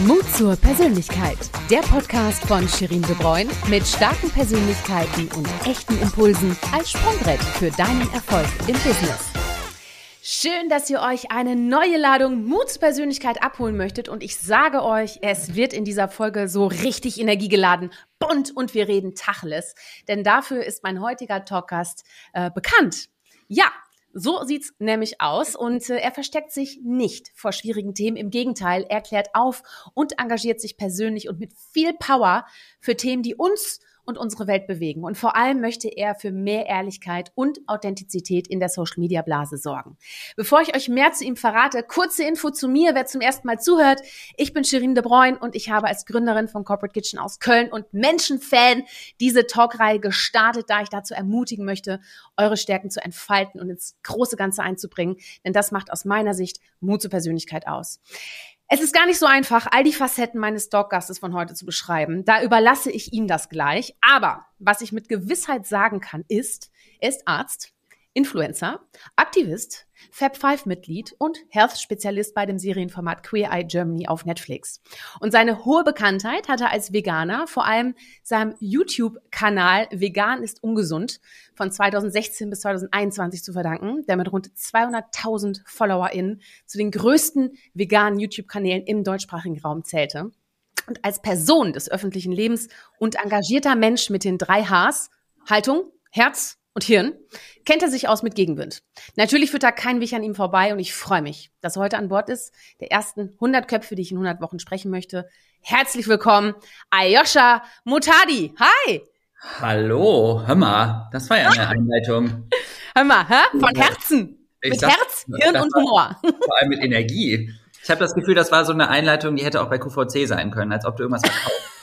Mut zur Persönlichkeit. Der Podcast von Shirin De Bruyne mit starken Persönlichkeiten und echten Impulsen als Sprungbrett für deinen Erfolg im Business. Schön, dass ihr euch eine neue Ladung Mut zur Persönlichkeit abholen möchtet und ich sage euch, es wird in dieser Folge so richtig energiegeladen, bunt und wir reden Tacheles, denn dafür ist mein heutiger Talkgast äh, bekannt. Ja, so sieht's nämlich aus und äh, er versteckt sich nicht vor schwierigen Themen. Im Gegenteil, er klärt auf und engagiert sich persönlich und mit viel Power für Themen, die uns und unsere Welt bewegen. Und vor allem möchte er für mehr Ehrlichkeit und Authentizität in der Social-Media-Blase sorgen. Bevor ich euch mehr zu ihm verrate, kurze Info zu mir, wer zum ersten Mal zuhört. Ich bin Shirin de Bruyne und ich habe als Gründerin von Corporate Kitchen aus Köln und Menschenfan diese Talkreihe gestartet, da ich dazu ermutigen möchte, eure Stärken zu entfalten und ins große Ganze einzubringen. Denn das macht aus meiner Sicht Mut zur Persönlichkeit aus. Es ist gar nicht so einfach, all die Facetten meines Doggastes von heute zu beschreiben. Da überlasse ich ihm das gleich. Aber was ich mit Gewissheit sagen kann, ist, er ist Arzt, Influencer, Aktivist, Fab5-Mitglied und Health-Spezialist bei dem Serienformat Queer Eye Germany auf Netflix. Und seine hohe Bekanntheit hat er als Veganer vor allem seinem YouTube-Kanal Vegan ist ungesund von 2016 bis 2021 zu verdanken, der mit rund 200.000 FollowerInnen zu den größten veganen YouTube-Kanälen im deutschsprachigen Raum zählte. Und als Person des öffentlichen Lebens und engagierter Mensch mit den drei Hs, Haltung, Herz und Hirn kennt er sich aus mit Gegenwind. Natürlich führt da kein Weg an ihm vorbei und ich freue mich, dass er heute an Bord ist, der ersten 100 Köpfe, die ich in 100 Wochen sprechen möchte. Herzlich willkommen, Ayosha Mutadi. Hi! Hallo, hör mal, das war ja eine Einleitung. hör mal, hä? von Herzen. Ich mit sag, Herz, Hirn und Humor. Vor allem mit Energie. Ich habe das Gefühl, das war so eine Einleitung, die hätte auch bei QVC sein können, als ob du irgendwas verkaufst.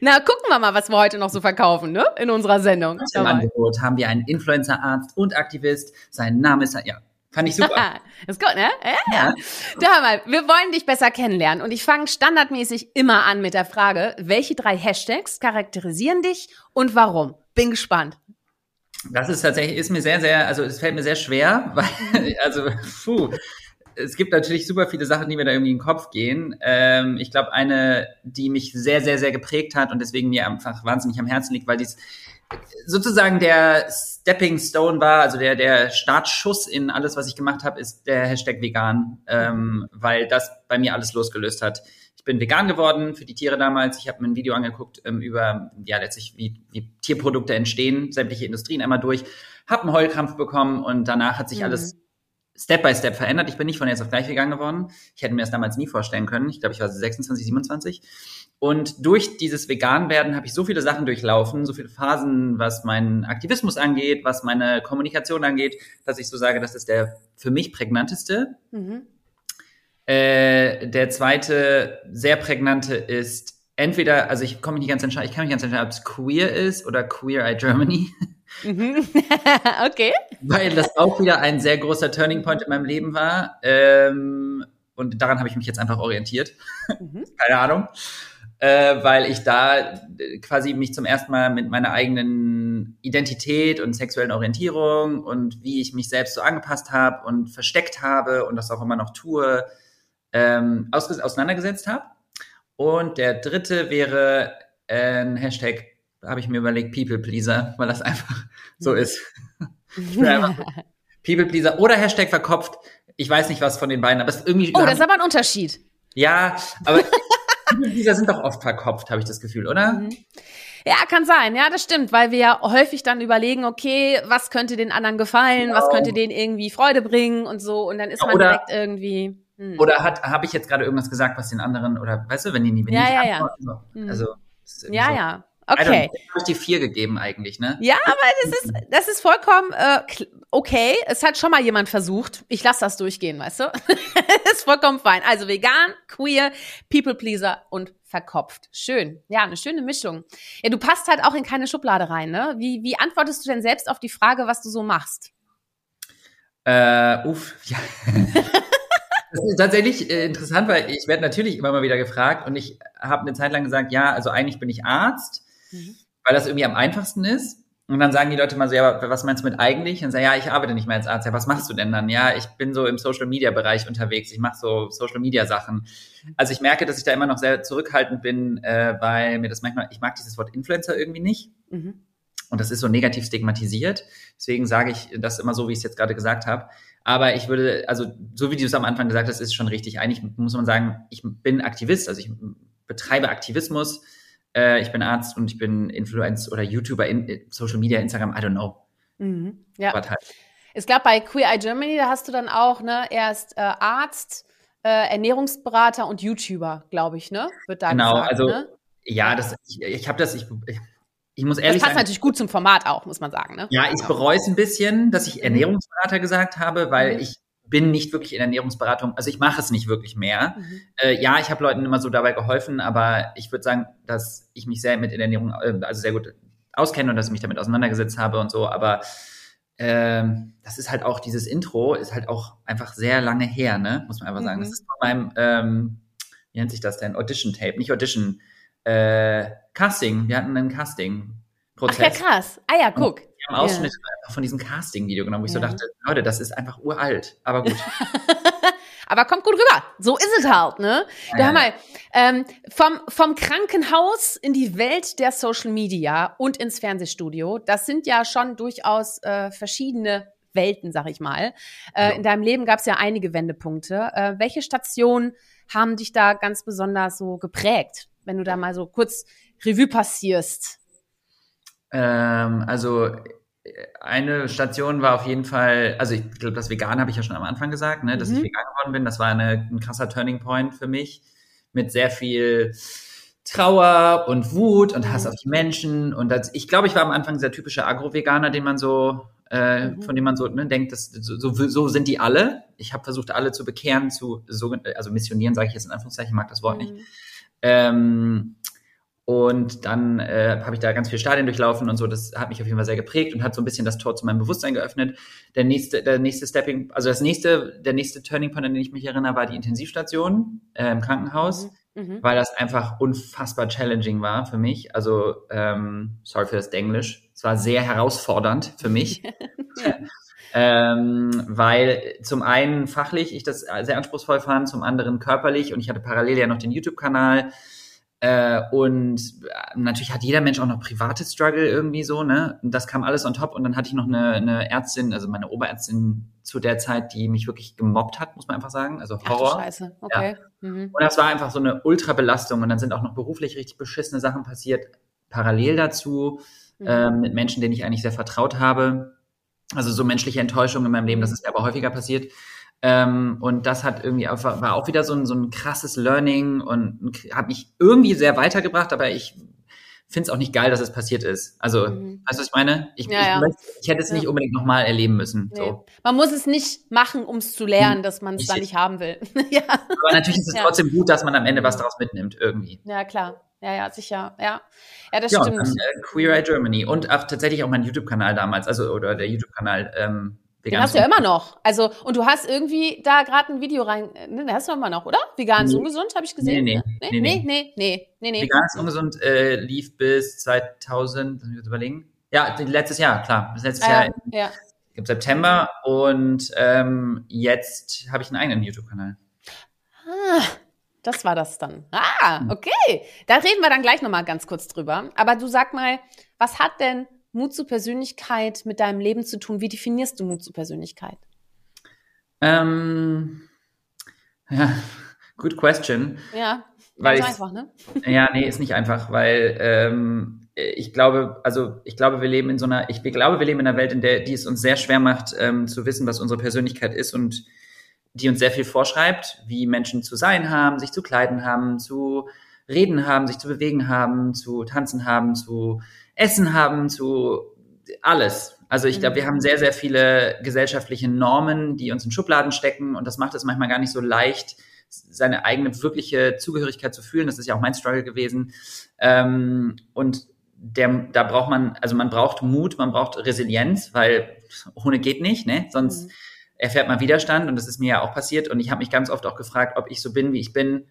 Na, gucken wir mal, was wir heute noch so verkaufen, ne? In unserer Sendung. Im Angebot haben wir einen Influencer-Arzt und Aktivist. Sein Name ist, ja, Fand ich super. ist gut, ne? Ja, ja. Hör mal, wir wollen dich besser kennenlernen und ich fange standardmäßig immer an mit der Frage, welche drei Hashtags charakterisieren dich und warum? Bin gespannt. Das ist tatsächlich, ist mir sehr, sehr, also es fällt mir sehr schwer, weil, also, puh, es gibt natürlich super viele Sachen, die mir da irgendwie in den Kopf gehen. Ähm, ich glaube, eine, die mich sehr, sehr, sehr geprägt hat und deswegen mir einfach wahnsinnig am Herzen liegt, weil dies sozusagen der Stepping Stone war, also der, der Startschuss in alles, was ich gemacht habe, ist der Hashtag vegan, ähm, weil das bei mir alles losgelöst hat. Ich bin vegan geworden für die Tiere damals. Ich habe mir ein Video angeguckt ähm, über, ja, letztlich, wie, wie Tierprodukte entstehen, sämtliche Industrien einmal durch, habe einen Heulkrampf bekommen und danach hat sich mhm. alles Step by Step verändert. Ich bin nicht von jetzt auf gleich vegan geworden. Ich hätte mir das damals nie vorstellen können. Ich glaube, ich war 26, 27. Und durch dieses Vegan-Werden habe ich so viele Sachen durchlaufen, so viele Phasen, was meinen Aktivismus angeht, was meine Kommunikation angeht, dass ich so sage, das ist der für mich prägnanteste. Mhm. Äh, der zweite sehr prägnante ist entweder, also ich komme mich nicht ganz entscheiden, ich kann mich ganz entscheiden, ob es queer ist oder Queer Eye Germany. Mhm. okay. Weil das auch wieder ein sehr großer Turning Point in meinem Leben war. Ähm, und daran habe ich mich jetzt einfach orientiert. Mhm. Keine Ahnung. Äh, weil ich da quasi mich zum ersten Mal mit meiner eigenen Identität und sexuellen Orientierung und wie ich mich selbst so angepasst habe und versteckt habe und das auch immer noch tue, ähm, aus auseinandergesetzt habe. Und der dritte wäre ein Hashtag habe ich mir überlegt, People Pleaser, weil das einfach so ist. People Pleaser oder Hashtag verkopft. Ich weiß nicht, was von den beiden, aber es ist irgendwie. Oh, das ist aber ein Unterschied. Ja, aber People Pleaser sind doch oft verkopft, habe ich das Gefühl, oder? Mhm. Ja, kann sein. Ja, das stimmt, weil wir ja häufig dann überlegen, okay, was könnte den anderen gefallen, genau. was könnte denen irgendwie Freude bringen und so, und dann ist man oder, direkt irgendwie. Hm. Oder hat habe ich jetzt gerade irgendwas gesagt, was den anderen oder weißt du, wenn die nie, wenn ja, die ja, ja. So. Also ja, so. ja. Okay. Ich habe die vier gegeben eigentlich, ne? Ja, aber das ist, das ist vollkommen äh, okay. Es hat schon mal jemand versucht. Ich lasse das durchgehen, weißt du? ist vollkommen fein. Also vegan, queer, People Pleaser und verkopft. Schön. Ja, eine schöne Mischung. Ja, du passt halt auch in keine Schublade rein, ne? Wie, wie antwortest du denn selbst auf die Frage, was du so machst? Äh, uff, ja. Das ist tatsächlich äh, interessant, weil ich werde natürlich immer mal wieder gefragt und ich habe eine Zeit lang gesagt, ja, also eigentlich bin ich Arzt, mhm. weil das irgendwie am einfachsten ist. Und dann sagen die Leute mal so, ja, was meinst du mit eigentlich? Und sagen, ja, ich arbeite nicht mehr als Arzt. Ja, was machst du denn dann? Ja, ich bin so im Social Media Bereich unterwegs. Ich mache so Social Media Sachen. Also ich merke, dass ich da immer noch sehr zurückhaltend bin, äh, weil mir das manchmal, ich mag dieses Wort Influencer irgendwie nicht. Mhm. Und das ist so negativ stigmatisiert. Deswegen sage ich das immer so, wie ich es jetzt gerade gesagt habe. Aber ich würde, also so wie du es am Anfang gesagt hast, ist schon richtig. Eigentlich muss man sagen, ich bin Aktivist, also ich betreibe Aktivismus äh, ich bin Arzt und ich bin Influencer oder YouTuber in äh, Social Media, Instagram, I don't know. Mhm. Ja. Halt. Ich glaube, bei Queer Eye Germany, da hast du dann auch, ne, erst äh, Arzt, äh, Ernährungsberater und YouTuber, glaube ich, ne? Wird da genau, gesagt, also ne? ja, das, ich, ich habe das, ich, ich muss ehrlich das passt sagen, natürlich gut zum Format auch, muss man sagen. Ne? Ja, ich bereue es ein bisschen, dass ich mhm. Ernährungsberater gesagt habe, weil mhm. ich bin nicht wirklich in Ernährungsberatung, also ich mache es nicht wirklich mehr. Mhm. Äh, ja, ich habe Leuten immer so dabei geholfen, aber ich würde sagen, dass ich mich sehr mit in Ernährung, äh, also sehr gut auskenne und dass ich mich damit auseinandergesetzt habe und so, aber ähm, das ist halt auch, dieses Intro ist halt auch einfach sehr lange her, ne? Muss man einfach sagen. Mhm. Das ist von meinem, ähm, wie nennt sich das denn? Audition-Tape, nicht Audition, äh, Casting. Wir hatten einen Casting-Prozess. Ach ja, krass. Ah ja, guck haben Ausschnitt ja. von diesem Casting-Video genommen, wo ich ja. so dachte, Leute, das ist einfach uralt, aber gut. aber kommt gut rüber. So ist es halt, ne? Ja, hör mal, ähm, vom, vom Krankenhaus in die Welt der Social Media und ins Fernsehstudio, das sind ja schon durchaus äh, verschiedene Welten, sag ich mal. Äh, ja. In deinem Leben gab es ja einige Wendepunkte. Äh, welche Stationen haben dich da ganz besonders so geprägt, wenn du da mal so kurz Revue passierst? Ähm, also eine Station war auf jeden Fall, also ich glaube, das Vegan habe ich ja schon am Anfang gesagt, ne, dass mhm. ich vegan geworden bin. Das war eine, ein krasser Turning Point für mich mit sehr viel Trauer und Wut und Hass mhm. auf die Menschen. Und das, ich glaube, ich war am Anfang dieser typische Agro-Veganer, den man so, äh, mhm. von dem man so ne, denkt, dass, so, so sind die alle. Ich habe versucht, alle zu bekehren, zu so, also missionieren, sage ich jetzt in Anführungszeichen, ich mag das Wort nicht. Mhm. Ähm, und dann äh, habe ich da ganz viel Stadien durchlaufen und so. Das hat mich auf jeden Fall sehr geprägt und hat so ein bisschen das Tor zu meinem Bewusstsein geöffnet. Der nächste, der nächste Stepping, also das nächste, der nächste Turning Point, an den ich mich erinnere, war die Intensivstation äh, im Krankenhaus, mhm. mhm. weil das einfach unfassbar challenging war für mich. Also ähm, sorry für das Englisch. Es war sehr herausfordernd für mich. ähm, weil zum einen fachlich ich das sehr anspruchsvoll fand, zum anderen körperlich und ich hatte parallel ja noch den YouTube-Kanal äh, und äh, natürlich hat jeder Mensch auch noch private Struggle irgendwie so, ne? Und das kam alles on top. Und dann hatte ich noch eine, eine Ärztin, also meine Oberärztin zu der Zeit, die mich wirklich gemobbt hat, muss man einfach sagen. Also Horror. Ach, Scheiße, okay. Ja. Mhm. Und das war einfach so eine Ultrabelastung. Und dann sind auch noch beruflich richtig beschissene Sachen passiert, parallel dazu, mhm. ähm, mit Menschen, denen ich eigentlich sehr vertraut habe. Also so menschliche Enttäuschungen in meinem Leben, das ist mir aber häufiger passiert. Ähm, und das hat irgendwie einfach, war auch wieder so ein, so ein krasses Learning und hat mich irgendwie sehr weitergebracht, aber ich finde es auch nicht geil, dass es passiert ist. Also, mhm. weißt du, was ich meine? Ich, ja, ich, ja. Möchte, ich hätte es ja. nicht unbedingt nochmal erleben müssen. Nee. So. Man muss es nicht machen, um es zu lernen, dass man es dann nicht haben will. ja. Aber natürlich ist es trotzdem gut, dass man am Ende was daraus mitnimmt, irgendwie. Ja, klar. Ja, ja, sicher. Ja, ja das stimmt. Dann, äh, Queer Eye Germany und auch tatsächlich auch mein YouTube-Kanal damals, also oder der YouTube-Kanal ähm, den hast du ja immer noch. Also, und du hast irgendwie da gerade ein Video rein, ne, den hast du immer noch, oder? Vegan ist nee. ungesund, habe ich gesehen. Nee, nee, nee, nee, nee, nee, nee, nee. Vegan ist ungesund äh, lief bis 2000, muss ich jetzt überlegen. Ja, letztes Jahr, klar, bis letztes ah, Jahr ja. im September und ähm, jetzt habe ich einen eigenen YouTube-Kanal. Ah, das war das dann. Ah, hm. okay. Da reden wir dann gleich nochmal ganz kurz drüber. Aber du sag mal, was hat denn Mut zur Persönlichkeit mit deinem Leben zu tun? Wie definierst du Mut zur Persönlichkeit? Ähm, ja, good question. Ja, weil einfach, ne? Ja, nee, ist nicht einfach, weil ähm, ich glaube, also ich glaube, wir leben in so einer, ich glaube, wir leben in einer Welt, in der die es uns sehr schwer macht, ähm, zu wissen, was unsere Persönlichkeit ist und die uns sehr viel vorschreibt, wie Menschen zu sein haben, sich zu kleiden haben, zu reden haben, sich zu bewegen haben, zu tanzen haben, zu Essen haben, zu alles. Also ich glaube, wir haben sehr, sehr viele gesellschaftliche Normen, die uns in Schubladen stecken und das macht es manchmal gar nicht so leicht, seine eigene wirkliche Zugehörigkeit zu fühlen. Das ist ja auch mein Struggle gewesen. Ähm, und der, da braucht man, also man braucht Mut, man braucht Resilienz, weil ohne geht nicht, ne? Sonst mhm. erfährt man Widerstand und das ist mir ja auch passiert. Und ich habe mich ganz oft auch gefragt, ob ich so bin, wie ich bin,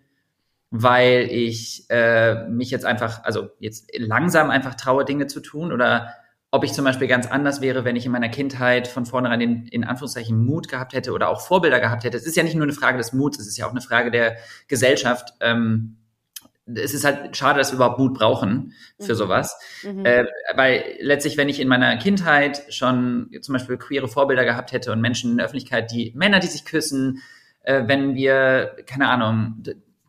weil ich äh, mich jetzt einfach, also jetzt langsam einfach traue, Dinge zu tun oder ob ich zum Beispiel ganz anders wäre, wenn ich in meiner Kindheit von vornherein den, in Anführungszeichen Mut gehabt hätte oder auch Vorbilder gehabt hätte. Es ist ja nicht nur eine Frage des Muts, es ist ja auch eine Frage der Gesellschaft. Ähm, es ist halt schade, dass wir überhaupt Mut brauchen für mhm. sowas. Mhm. Äh, weil letztlich, wenn ich in meiner Kindheit schon zum Beispiel queere Vorbilder gehabt hätte und Menschen in der Öffentlichkeit, die Männer, die sich küssen, äh, wenn wir, keine Ahnung,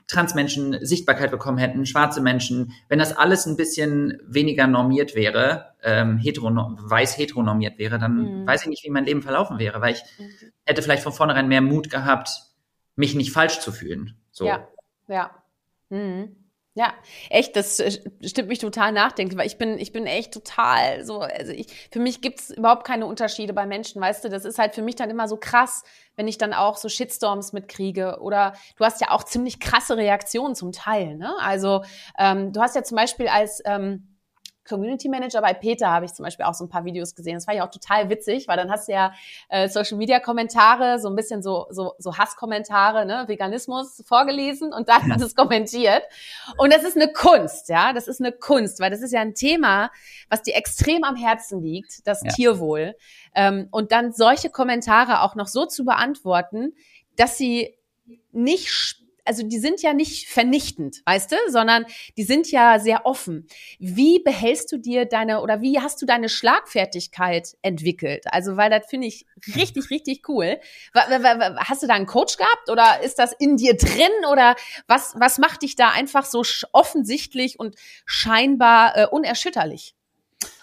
Transmenschen Sichtbarkeit bekommen hätten, schwarze Menschen, wenn das alles ein bisschen weniger normiert wäre, ähm, heteronorm, weiß heteronormiert wäre, dann mhm. weiß ich nicht, wie mein Leben verlaufen wäre, weil ich mhm. hätte vielleicht von vornherein mehr Mut gehabt, mich nicht falsch zu fühlen. So. Ja, ja. Mhm. Ja, echt, das äh, stimmt mich total nachdenklich, weil ich bin, ich bin echt total so, also ich, für mich gibt's überhaupt keine Unterschiede bei Menschen, weißt du, das ist halt für mich dann immer so krass, wenn ich dann auch so Shitstorms mitkriege oder du hast ja auch ziemlich krasse Reaktionen zum Teil, ne? Also ähm, du hast ja zum Beispiel als ähm, Community Manager bei Peter habe ich zum Beispiel auch so ein paar Videos gesehen. Das war ja auch total witzig, weil dann hast du ja äh, Social Media Kommentare, so ein bisschen so, so, so Hasskommentare, ne, Veganismus vorgelesen und dann hat es kommentiert. Und das ist eine Kunst, ja, das ist eine Kunst, weil das ist ja ein Thema, was dir extrem am Herzen liegt, das ja. Tierwohl. Ähm, und dann solche Kommentare auch noch so zu beantworten, dass sie nicht also die sind ja nicht vernichtend, weißt du, sondern die sind ja sehr offen. Wie behältst du dir deine oder wie hast du deine Schlagfertigkeit entwickelt? Also, weil das finde ich richtig, richtig cool. Hast du da einen Coach gehabt oder ist das in dir drin oder was, was macht dich da einfach so offensichtlich und scheinbar äh, unerschütterlich?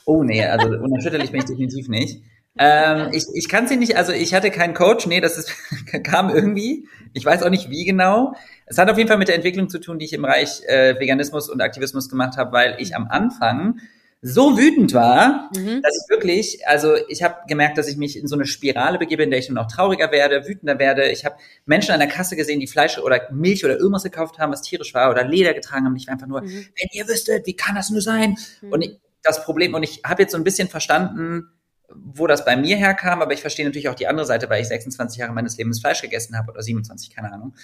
Oh nee, also unerschütterlich bin ich definitiv nicht. Ähm, ich ich kann sie nicht, also ich hatte keinen Coach, nee, das ist, kam irgendwie. Ich weiß auch nicht wie genau. Es hat auf jeden Fall mit der Entwicklung zu tun, die ich im Bereich äh, Veganismus und Aktivismus gemacht habe, weil ich am Anfang so wütend war, mhm. dass ich wirklich, also ich habe gemerkt, dass ich mich in so eine Spirale begebe, in der ich nur noch trauriger werde, wütender werde. Ich habe Menschen an der Kasse gesehen, die Fleisch oder Milch oder irgendwas gekauft haben, was tierisch war oder Leder getragen haben. Ich war einfach nur, mhm. wenn ihr wüsstet, wie kann das nur sein? Mhm. Und ich, das Problem, und ich habe jetzt so ein bisschen verstanden, wo das bei mir herkam, aber ich verstehe natürlich auch die andere Seite, weil ich 26 Jahre meines Lebens Fleisch gegessen habe oder 27, keine Ahnung,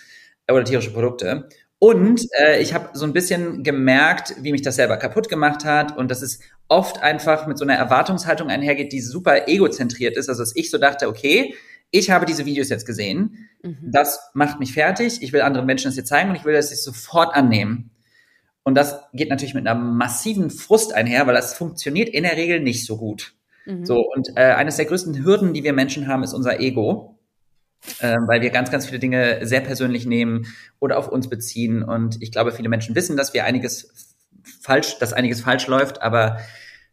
oder tierische Produkte. Und äh, ich habe so ein bisschen gemerkt, wie mich das selber kaputt gemacht hat und dass es oft einfach mit so einer Erwartungshaltung einhergeht, die super egozentriert ist. Also dass ich so dachte, okay, ich habe diese Videos jetzt gesehen, mhm. das macht mich fertig, ich will anderen Menschen das jetzt zeigen und ich will das jetzt sofort annehmen. Und das geht natürlich mit einer massiven Frust einher, weil das funktioniert in der Regel nicht so gut. Mhm. So, und äh, eines der größten Hürden, die wir Menschen haben, ist unser Ego. Äh, weil wir ganz, ganz viele Dinge sehr persönlich nehmen oder auf uns beziehen. Und ich glaube, viele Menschen wissen, dass wir einiges falsch, dass einiges falsch läuft, aber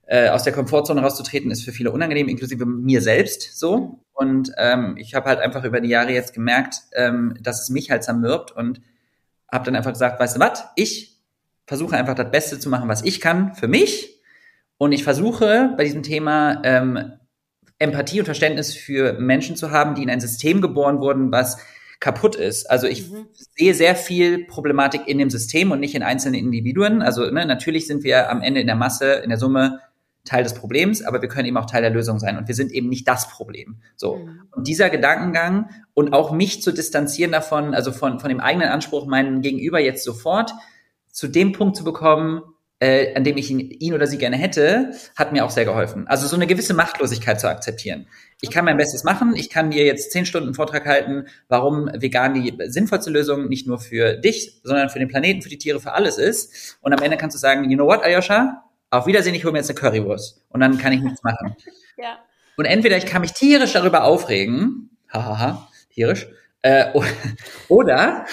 äh, aus der Komfortzone rauszutreten ist für viele unangenehm, inklusive mir selbst so. Und ähm, ich habe halt einfach über die Jahre jetzt gemerkt, ähm, dass es mich halt zermürbt und habe dann einfach gesagt, weißt du was, ich versuche einfach das Beste zu machen, was ich kann für mich und ich versuche bei diesem Thema ähm, Empathie und Verständnis für Menschen zu haben, die in ein System geboren wurden, was kaputt ist. Also ich mhm. sehe sehr viel Problematik in dem System und nicht in einzelnen Individuen. Also ne, natürlich sind wir am Ende in der Masse, in der Summe Teil des Problems, aber wir können eben auch Teil der Lösung sein und wir sind eben nicht das Problem. So. Mhm. Und dieser Gedankengang und auch mich zu distanzieren davon, also von, von dem eigenen Anspruch, meinen Gegenüber jetzt sofort zu dem Punkt zu bekommen, äh, an dem ich ihn, ihn oder sie gerne hätte, hat mir auch sehr geholfen. Also so eine gewisse Machtlosigkeit zu akzeptieren. Ich kann mein Bestes machen, ich kann dir jetzt zehn Stunden Vortrag halten, warum vegan die sinnvollste Lösung nicht nur für dich, sondern für den Planeten, für die Tiere, für alles ist. Und am Ende kannst du sagen, you know what, Ayosha? Auf Wiedersehen, ich hole mir jetzt eine Currywurst. Und dann kann ich nichts machen. ja. Und entweder ich kann mich tierisch darüber aufregen, hahaha, tierisch, äh, oder,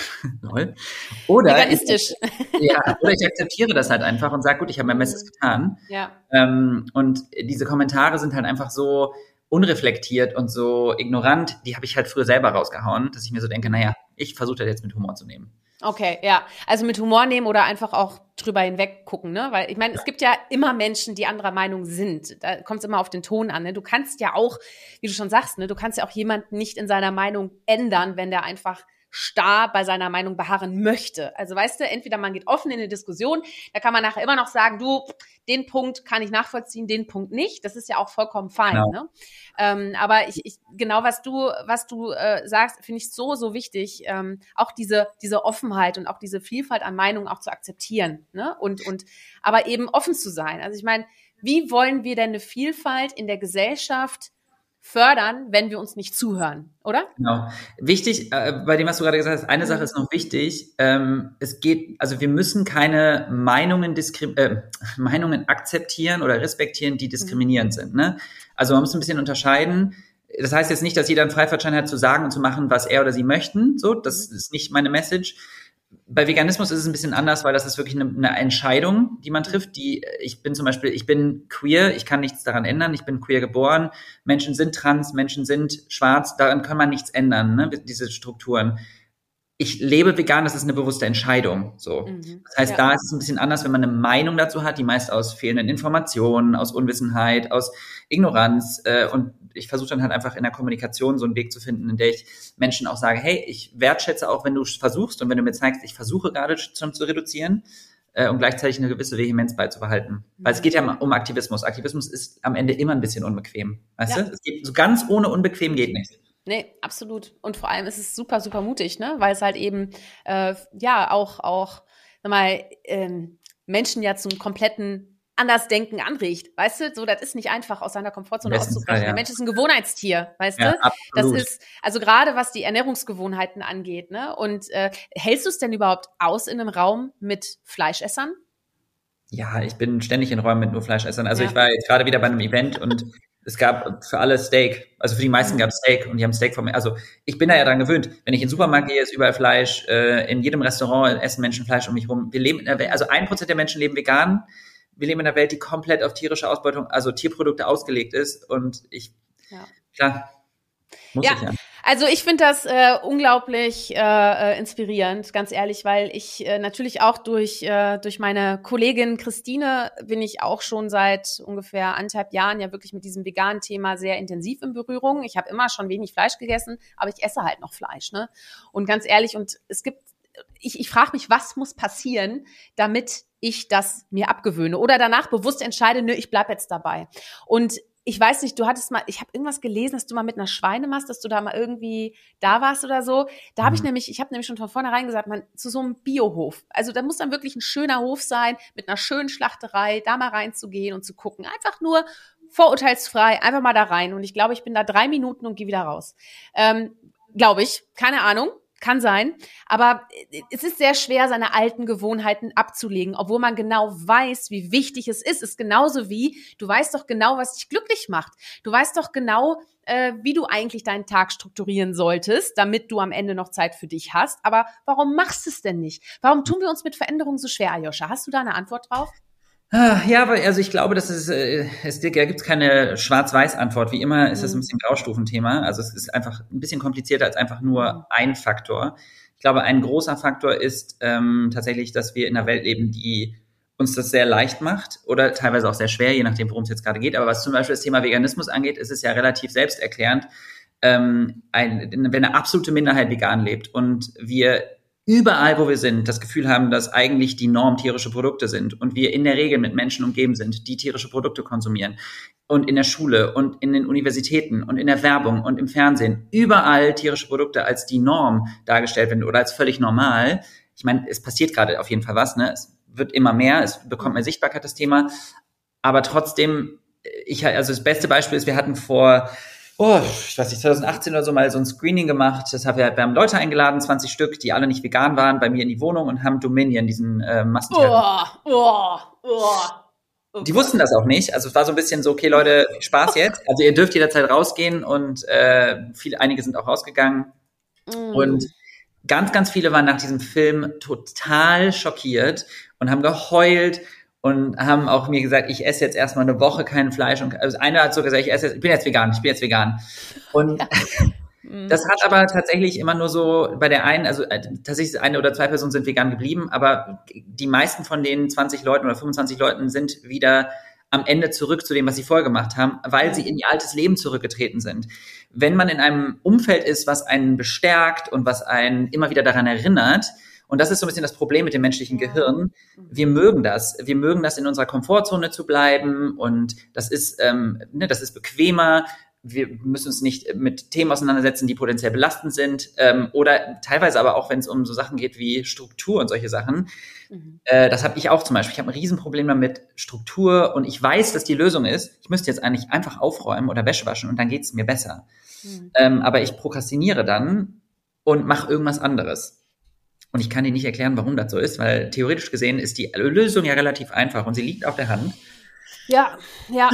oder. Ich, ja, oder ich akzeptiere das halt einfach und sage, gut, ich habe mein Bestes getan. Ja. Ähm, und diese Kommentare sind halt einfach so unreflektiert und so ignorant, die habe ich halt früher selber rausgehauen, dass ich mir so denke, naja, ich versuche das jetzt mit Humor zu nehmen. Okay, ja. Also mit Humor nehmen oder einfach auch drüber hinweg gucken, ne? Weil ich meine, es gibt ja immer Menschen, die anderer Meinung sind. Da kommt es immer auf den Ton an. Ne? Du kannst ja auch, wie du schon sagst, ne, du kannst ja auch jemanden nicht in seiner Meinung ändern, wenn der einfach starr bei seiner Meinung beharren möchte. Also weißt du, entweder man geht offen in eine Diskussion, da kann man nachher immer noch sagen, du, den Punkt kann ich nachvollziehen, den Punkt nicht. Das ist ja auch vollkommen fein. Genau. Ne? Ähm, aber ich, ich, genau was du, was du äh, sagst, finde ich so, so wichtig, ähm, auch diese, diese Offenheit und auch diese Vielfalt an Meinungen auch zu akzeptieren. Ne? Und, und aber eben offen zu sein. Also ich meine, wie wollen wir denn eine Vielfalt in der Gesellschaft fördern, wenn wir uns nicht zuhören, oder? Genau. Wichtig, äh, bei dem, was du gerade gesagt hast, eine Sache ist noch wichtig. Ähm, es geht, also wir müssen keine Meinungen, äh, Meinungen akzeptieren oder respektieren, die diskriminierend mhm. sind. Ne? Also man muss ein bisschen unterscheiden. Das heißt jetzt nicht, dass jeder einen Freifahrtschein hat, zu sagen und zu machen, was er oder sie möchten. So, das mhm. ist nicht meine Message bei Veganismus ist es ein bisschen anders, weil das ist wirklich eine, eine, Entscheidung, die man trifft. Die ich bin zum Beispiel, ich bin queer, ich kann nichts daran ändern. Ich bin queer geboren. Menschen sind trans, Menschen sind schwarz. Daran kann man nichts ändern. Ne? Diese Strukturen. Ich lebe vegan, das ist eine bewusste Entscheidung. So, mhm. das heißt, ja. da ist es ein bisschen anders, wenn man eine Meinung dazu hat, die meist aus fehlenden Informationen, aus Unwissenheit, aus Ignoranz äh, und ich versuche dann halt einfach in der Kommunikation so einen Weg zu finden, in der ich Menschen auch sage, hey, ich wertschätze auch, wenn du versuchst und wenn du mir zeigst, ich versuche gerade schon zu reduzieren äh, und gleichzeitig eine gewisse Vehemenz beizubehalten. Mhm. Weil es geht ja um Aktivismus. Aktivismus ist am Ende immer ein bisschen unbequem. Weißt ja. du? Es geht so ganz ohne unbequem geht nicht. Nee, absolut. Und vor allem ist es super, super mutig, ne? Weil es halt eben äh, ja auch, auch, sag mal, ähm, Menschen ja zum kompletten anders denken anregt. Weißt du, so, das ist nicht einfach aus seiner Komfortzone auszubrechen. Fall, ja. Der Mensch ist ein Gewohnheitstier, weißt ja, du? Absolut. Das ist, also gerade was die Ernährungsgewohnheiten angeht, ne? Und äh, hältst du es denn überhaupt aus in einem Raum mit Fleischessern? Ja, ich bin ständig in Räumen mit nur Fleischessern. Also ja. ich war jetzt gerade wieder bei einem Event und es gab für alle Steak. Also für die meisten mhm. gab es Steak und die haben Steak von mir. Also ich bin da ja dran gewöhnt. Wenn ich in den Supermarkt gehe, ist überall Fleisch. Äh, in jedem Restaurant essen Menschen Fleisch um mich rum. Wir leben in der Welt, also ein Prozent der Menschen leben vegan wir leben in einer Welt, die komplett auf tierische Ausbeutung, also Tierprodukte ausgelegt ist. Und ich, ja. klar, muss ja. ich ja. Also ich finde das äh, unglaublich äh, äh, inspirierend, ganz ehrlich, weil ich äh, natürlich auch durch, äh, durch meine Kollegin Christine bin ich auch schon seit ungefähr anderthalb Jahren ja wirklich mit diesem veganen Thema sehr intensiv in Berührung. Ich habe immer schon wenig Fleisch gegessen, aber ich esse halt noch Fleisch. Ne? Und ganz ehrlich, und es gibt ich, ich frage mich, was muss passieren, damit ich das mir abgewöhne oder danach bewusst entscheide, nö, ich bleib jetzt dabei. Und ich weiß nicht, du hattest mal, ich habe irgendwas gelesen, dass du mal mit einer Schweinemast, dass du da mal irgendwie da warst oder so. Da habe ich mhm. nämlich, ich habe nämlich schon von vornherein gesagt, man zu so einem Biohof. Also da muss dann wirklich ein schöner Hof sein mit einer schönen Schlachterei, da mal reinzugehen und zu gucken, einfach nur vorurteilsfrei, einfach mal da rein. Und ich glaube, ich bin da drei Minuten und gehe wieder raus. Ähm, glaube ich, keine Ahnung. Kann sein. Aber äh, es ist sehr schwer, seine alten Gewohnheiten abzulegen, obwohl man genau weiß, wie wichtig es ist. Es ist genauso wie, du weißt doch genau, was dich glücklich macht. Du weißt doch genau, äh, wie du eigentlich deinen Tag strukturieren solltest, damit du am Ende noch Zeit für dich hast. Aber warum machst du es denn nicht? Warum tun wir uns mit Veränderungen so schwer, Ayosha? Hast du da eine Antwort drauf? Ah, ja, aber also ich glaube, dass es, äh, es da gibt keine Schwarz-Weiß-Antwort. Wie immer ist das ein mhm. bisschen Graustufenthema. Also es ist einfach ein bisschen komplizierter als einfach nur mhm. ein Faktor. Ich glaube, ein großer Faktor ist ähm, tatsächlich, dass wir in einer Welt leben, die uns das sehr leicht macht oder teilweise auch sehr schwer, je nachdem, worum es jetzt gerade geht. Aber was zum Beispiel das Thema Veganismus angeht, ist es ja relativ selbsterklärend. Ähm, ein, wenn eine absolute Minderheit vegan lebt und wir überall, wo wir sind, das Gefühl haben, dass eigentlich die Norm tierische Produkte sind und wir in der Regel mit Menschen umgeben sind, die tierische Produkte konsumieren. Und in der Schule und in den Universitäten und in der Werbung und im Fernsehen überall tierische Produkte als die Norm dargestellt werden oder als völlig normal. Ich meine, es passiert gerade auf jeden Fall was, ne? Es wird immer mehr, es bekommt mehr Sichtbarkeit, das Thema. Aber trotzdem, ich, also das beste Beispiel ist, wir hatten vor oh, ich weiß nicht, 2018 oder so mal so ein Screening gemacht. Das haben wir, wir haben Leute eingeladen, 20 Stück, die alle nicht vegan waren, bei mir in die Wohnung und haben Dominion, diesen äh, Massentierapie. Oh, oh, oh. Die wussten das auch nicht. Also es war so ein bisschen so, okay, Leute, Spaß jetzt. Also ihr dürft jederzeit rausgehen und äh, viele, einige sind auch rausgegangen. Mm. Und ganz, ganz viele waren nach diesem Film total schockiert und haben geheult und haben auch mir gesagt, ich esse jetzt erstmal eine Woche kein Fleisch. Und also einer hat so gesagt, ich esse jetzt, ich bin jetzt vegan, ich bin jetzt vegan. Und ja. das hat aber tatsächlich immer nur so bei der einen, also äh, tatsächlich eine oder zwei Personen sind vegan geblieben, aber die meisten von den 20 Leuten oder 25 Leuten sind wieder am Ende zurück zu dem, was sie vorher gemacht haben, weil sie in ihr altes Leben zurückgetreten sind. Wenn man in einem Umfeld ist, was einen bestärkt und was einen immer wieder daran erinnert, und das ist so ein bisschen das Problem mit dem menschlichen Gehirn. Wir mögen das. Wir mögen das, in unserer Komfortzone zu bleiben. Und das ist, ähm, ne, das ist bequemer. wir müssen uns nicht mit Themen auseinandersetzen, die potenziell belastend sind. Ähm, oder teilweise aber auch, wenn es um so Sachen geht wie Struktur und solche Sachen. Mhm. Äh, das habe ich auch zum Beispiel. Ich habe ein Riesenproblem damit Struktur und ich weiß, dass die Lösung ist, ich müsste jetzt eigentlich einfach aufräumen oder Wäsche waschen und dann geht es mir besser. Mhm. Ähm, aber ich prokrastiniere dann und mache irgendwas anderes. Und ich kann dir nicht erklären, warum das so ist, weil theoretisch gesehen ist die Lösung ja relativ einfach und sie liegt auf der Hand. Ja, ja,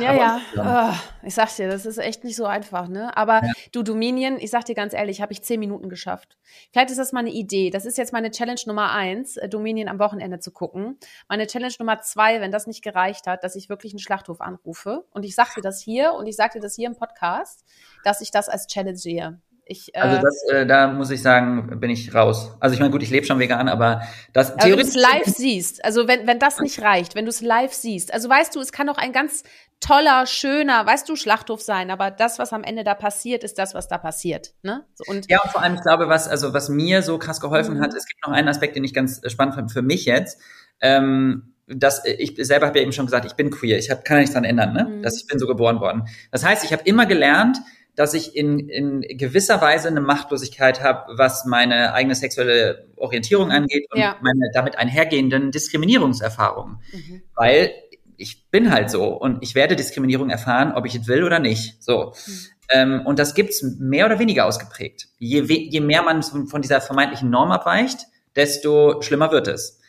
ja, ja. ja. Oh, ich sag dir, das ist echt nicht so einfach, ne? Aber ja. du, Dominion, ich sag dir ganz ehrlich, habe ich zehn Minuten geschafft. Vielleicht ist das mal eine Idee. Das ist jetzt meine Challenge Nummer eins, äh, Dominion am Wochenende zu gucken. Meine Challenge Nummer zwei, wenn das nicht gereicht hat, dass ich wirklich einen Schlachthof anrufe. Und ich sag dir das hier und ich sag dir das hier im Podcast, dass ich das als Challenge sehe. Ich, äh, also das, äh, da muss ich sagen, bin ich raus. Also ich meine, gut, ich lebe schon vegan, aber das aber theoretisch. Wenn du es live siehst, also wenn, wenn das nicht reicht, wenn du es live siehst, also weißt du, es kann auch ein ganz toller, schöner, weißt du, Schlachthof sein, aber das, was am Ende da passiert, ist das, was da passiert. Ne? So, und ja, und vor allem, ich glaube, was, also was mir so krass geholfen mhm. hat, es gibt noch einen Aspekt, den ich ganz spannend fand für mich jetzt. Ähm, dass ich selber habe ja eben schon gesagt, ich bin queer, ich hab, kann ja nichts dran ändern, ne? Mhm. dass ich bin so geboren worden. Das heißt, ich habe immer gelernt, dass ich in, in gewisser Weise eine Machtlosigkeit habe, was meine eigene sexuelle Orientierung angeht und ja. meine damit einhergehenden Diskriminierungserfahrungen. Mhm. Weil ich bin halt so und ich werde Diskriminierung erfahren, ob ich es will oder nicht. So. Mhm. Ähm, und das gibt's mehr oder weniger ausgeprägt. Je, je mehr man von dieser vermeintlichen Norm abweicht, desto schlimmer wird es.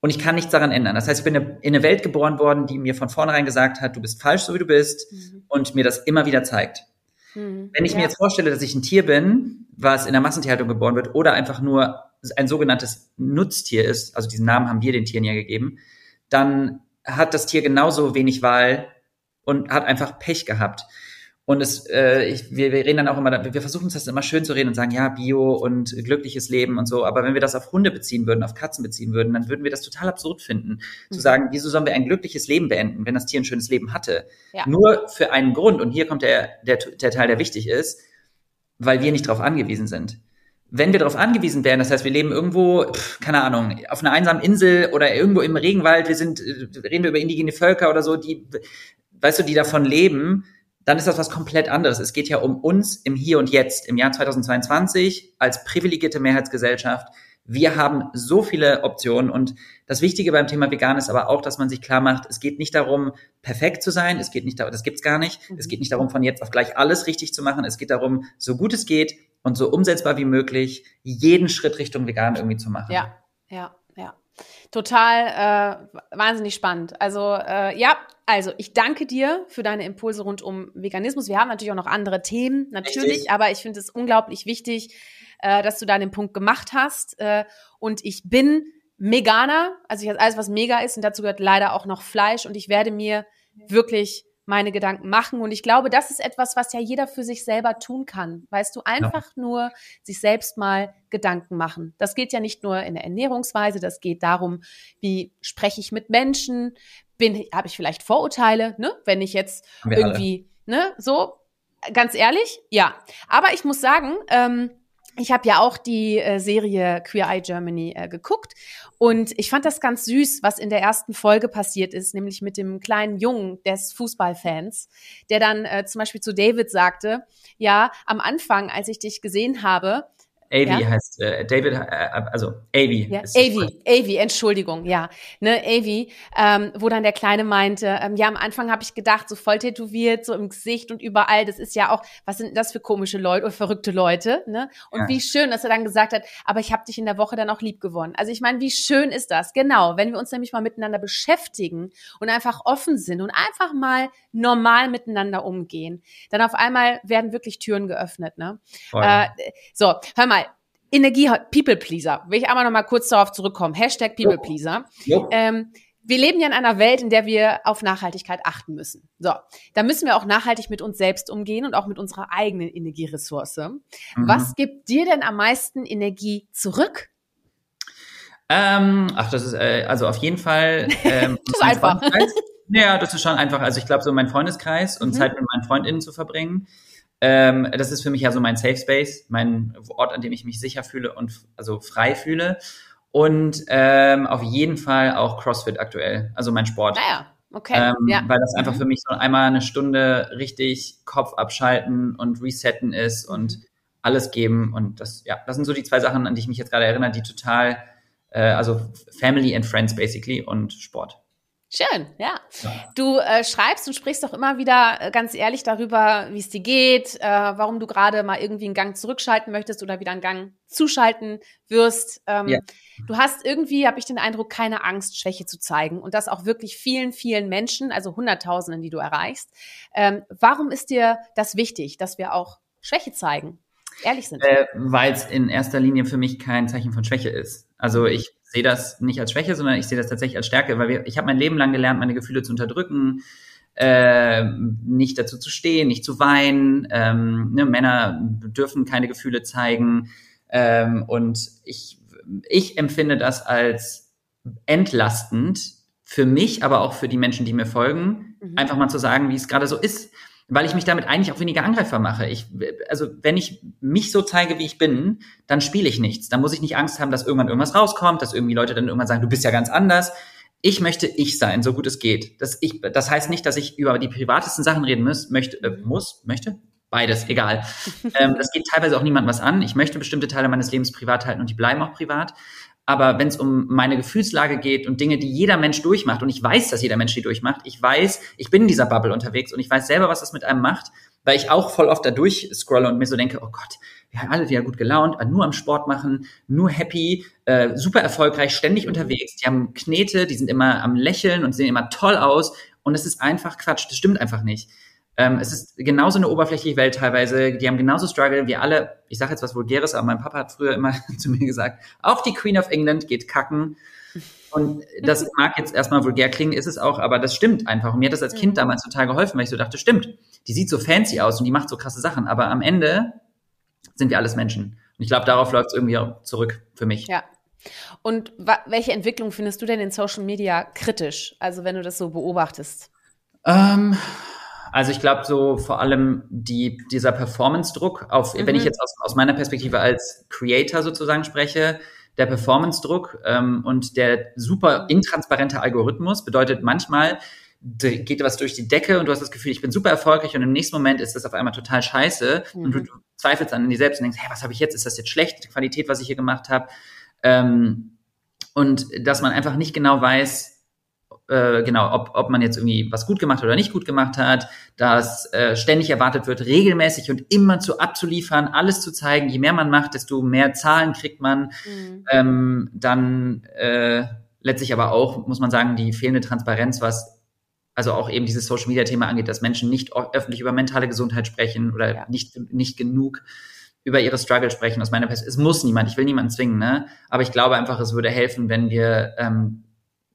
Und ich kann nichts daran ändern. Das heißt, ich bin in eine Welt geboren worden, die mir von vornherein gesagt hat, du bist falsch, so wie du bist, mhm. und mir das immer wieder zeigt. Mhm. Wenn ich ja. mir jetzt vorstelle, dass ich ein Tier bin, was in der Massentierhaltung geboren wird oder einfach nur ein sogenanntes Nutztier ist, also diesen Namen haben wir den Tieren ja gegeben, dann hat das Tier genauso wenig Wahl und hat einfach Pech gehabt. Und es, äh, ich, wir, wir reden dann auch immer, wir versuchen uns das immer schön zu reden und sagen, ja, Bio und glückliches Leben und so. Aber wenn wir das auf Hunde beziehen würden, auf Katzen beziehen würden, dann würden wir das total absurd finden. Mhm. Zu sagen, wieso sollen wir ein glückliches Leben beenden, wenn das Tier ein schönes Leben hatte? Ja. Nur für einen Grund. Und hier kommt der, der, der Teil, der wichtig ist, weil wir nicht darauf angewiesen sind. Wenn wir darauf angewiesen wären, das heißt, wir leben irgendwo, pff, keine Ahnung, auf einer einsamen Insel oder irgendwo im Regenwald, wir sind, äh, reden wir über indigene Völker oder so, die, weißt du, die davon leben, dann ist das was komplett anderes. Es geht ja um uns im Hier und Jetzt, im Jahr 2022 als privilegierte Mehrheitsgesellschaft. Wir haben so viele Optionen und das Wichtige beim Thema Vegan ist aber auch, dass man sich klar macht, es geht nicht darum, perfekt zu sein. Es geht nicht darum, das gibt's gar nicht. Es mhm. geht nicht darum, von jetzt auf gleich alles richtig zu machen. Es geht darum, so gut es geht und so umsetzbar wie möglich, jeden Schritt Richtung Vegan irgendwie zu machen. Ja, ja, ja. Total äh, wahnsinnig spannend. Also äh, ja, also, ich danke dir für deine Impulse rund um Veganismus. Wir haben natürlich auch noch andere Themen, natürlich, Richtig. aber ich finde es unglaublich wichtig, äh, dass du da den Punkt gemacht hast. Äh, und ich bin Veganer, also ich alles, was mega ist, und dazu gehört leider auch noch Fleisch. Und ich werde mir wirklich meine Gedanken machen. Und ich glaube, das ist etwas, was ja jeder für sich selber tun kann. Weißt du, einfach ja. nur sich selbst mal Gedanken machen. Das geht ja nicht nur in der Ernährungsweise, das geht darum, wie spreche ich mit Menschen, bin, habe ich vielleicht Vorurteile, ne? Wenn ich jetzt irgendwie, alle. ne, so, ganz ehrlich, ja. Aber ich muss sagen, ähm, ich habe ja auch die äh, Serie Queer Eye Germany äh, geguckt und ich fand das ganz süß, was in der ersten Folge passiert ist, nämlich mit dem kleinen Jungen des Fußballfans, der dann äh, zum Beispiel zu David sagte, ja, am Anfang, als ich dich gesehen habe, Avi ja? heißt äh, David, äh, also Avi. Ja, Avi, Avi, Entschuldigung, ja. Ne, Avi, ähm, wo dann der Kleine meinte, ähm, ja, am Anfang habe ich gedacht, so voll tätowiert, so im Gesicht und überall, das ist ja auch, was sind das für komische Leute oder verrückte Leute, ne? Und ja. wie schön, dass er dann gesagt hat, aber ich habe dich in der Woche dann auch lieb gewonnen. Also ich meine, wie schön ist das? Genau, wenn wir uns nämlich mal miteinander beschäftigen und einfach offen sind und einfach mal normal miteinander umgehen, dann auf einmal werden wirklich Türen geöffnet, ne? Äh, so, hör mal, Energie, People Pleaser. Will ich einmal noch mal kurz darauf zurückkommen. Hashtag People Pleaser. Ja. Ähm, wir leben ja in einer Welt, in der wir auf Nachhaltigkeit achten müssen. So, da müssen wir auch nachhaltig mit uns selbst umgehen und auch mit unserer eigenen Energieressource. Mhm. Was gibt dir denn am meisten Energie zurück? Ähm, ach, das ist äh, also auf jeden Fall. Ähm, das ist einfach. Ja, das ist schon einfach. Also ich glaube, so mein Freundeskreis und mhm. Zeit mit meinen FreundInnen zu verbringen. Ähm, das ist für mich ja so mein Safe Space, mein Ort, an dem ich mich sicher fühle und also frei fühle. Und ähm, auf jeden Fall auch CrossFit aktuell, also mein Sport. Naja. Okay. Ähm, ja. Weil das einfach mhm. für mich so einmal eine Stunde richtig Kopf abschalten und resetten ist und alles geben. Und das, ja, das sind so die zwei Sachen, an die ich mich jetzt gerade erinnere, die total, äh, also Family and Friends basically und Sport. Schön, ja. Du äh, schreibst und sprichst doch immer wieder äh, ganz ehrlich darüber, wie es dir geht, äh, warum du gerade mal irgendwie einen Gang zurückschalten möchtest oder wieder einen Gang zuschalten wirst. Ähm, ja. Du hast irgendwie, habe ich den Eindruck, keine Angst, Schwäche zu zeigen und das auch wirklich vielen, vielen Menschen, also Hunderttausenden, die du erreichst. Ähm, warum ist dir das wichtig, dass wir auch Schwäche zeigen? Ehrlich sind. Äh, Weil es in erster Linie für mich kein Zeichen von Schwäche ist. Also ich sehe das nicht als Schwäche, sondern ich sehe das tatsächlich als Stärke, weil wir, ich habe mein Leben lang gelernt, meine Gefühle zu unterdrücken, äh, nicht dazu zu stehen, nicht zu weinen. Ähm, ne, Männer dürfen keine Gefühle zeigen. Ähm, und ich, ich empfinde das als entlastend für mich, aber auch für die Menschen, die mir folgen, mhm. einfach mal zu sagen, wie es gerade so ist weil ich mich damit eigentlich auch weniger angreifbar mache. Ich, also wenn ich mich so zeige, wie ich bin, dann spiele ich nichts. Dann muss ich nicht Angst haben, dass irgendwann irgendwas rauskommt, dass irgendwie Leute dann irgendwann sagen, du bist ja ganz anders. Ich möchte ich sein, so gut es geht. Das, ich, das heißt nicht, dass ich über die privatesten Sachen reden muss, möchte, äh, muss, möchte, beides, egal. ähm, das geht teilweise auch niemandem was an. Ich möchte bestimmte Teile meines Lebens privat halten und die bleiben auch privat. Aber wenn es um meine Gefühlslage geht und Dinge, die jeder Mensch durchmacht, und ich weiß, dass jeder Mensch die durchmacht, ich weiß, ich bin in dieser Bubble unterwegs und ich weiß selber, was das mit einem macht, weil ich auch voll oft da durchscrolle und mir so denke, oh Gott, wir haben alle wieder gut gelaunt, nur am Sport machen, nur happy, äh, super erfolgreich, ständig unterwegs. Die haben Knete, die sind immer am Lächeln und sehen immer toll aus. Und es ist einfach Quatsch, das stimmt einfach nicht. Ähm, es ist genauso eine oberflächliche Welt teilweise. Die haben genauso Struggle wie alle. Ich sage jetzt was Vulgäres, aber mein Papa hat früher immer zu mir gesagt, auch die Queen of England geht kacken. Und das mag jetzt erstmal vulgär klingen, ist es auch, aber das stimmt einfach. Und mir hat das als Kind mhm. damals total geholfen, weil ich so dachte, stimmt, die sieht so fancy aus und die macht so krasse Sachen. Aber am Ende sind wir alles Menschen. Und ich glaube, darauf läuft es irgendwie auch zurück für mich. Ja. Und welche Entwicklung findest du denn in Social Media kritisch? Also wenn du das so beobachtest? Ähm, also ich glaube so vor allem die, dieser Performance-Druck, auf, mhm. wenn ich mhm. jetzt aus, aus meiner Perspektive als Creator sozusagen spreche, der Performance-Druck ähm, und der super intransparente Algorithmus bedeutet manchmal, geht was durch die Decke und du hast das Gefühl, ich bin super erfolgreich und im nächsten Moment ist das auf einmal total scheiße mhm. und du, du, zweifelst an dir selbst und denkst, hey, was habe ich jetzt? Ist das jetzt schlecht, die Qualität, was ich hier gemacht habe? Ähm, und dass man einfach nicht genau weiß, äh, genau, ob, ob man jetzt irgendwie was gut gemacht oder nicht gut gemacht hat, dass äh, ständig erwartet wird, regelmäßig und immer zu abzuliefern, alles zu zeigen. Je mehr man macht, desto mehr Zahlen kriegt man. Mhm. Ähm, dann äh, letztlich aber auch, muss man sagen, die fehlende Transparenz, was also auch eben dieses Social Media Thema angeht, dass Menschen nicht öffentlich über mentale Gesundheit sprechen oder ja. nicht, nicht genug über ihre Struggle sprechen aus meiner Perspektive. Es muss niemand, ich will niemanden zwingen, ne? Aber ich glaube einfach, es würde helfen, wenn wir ähm,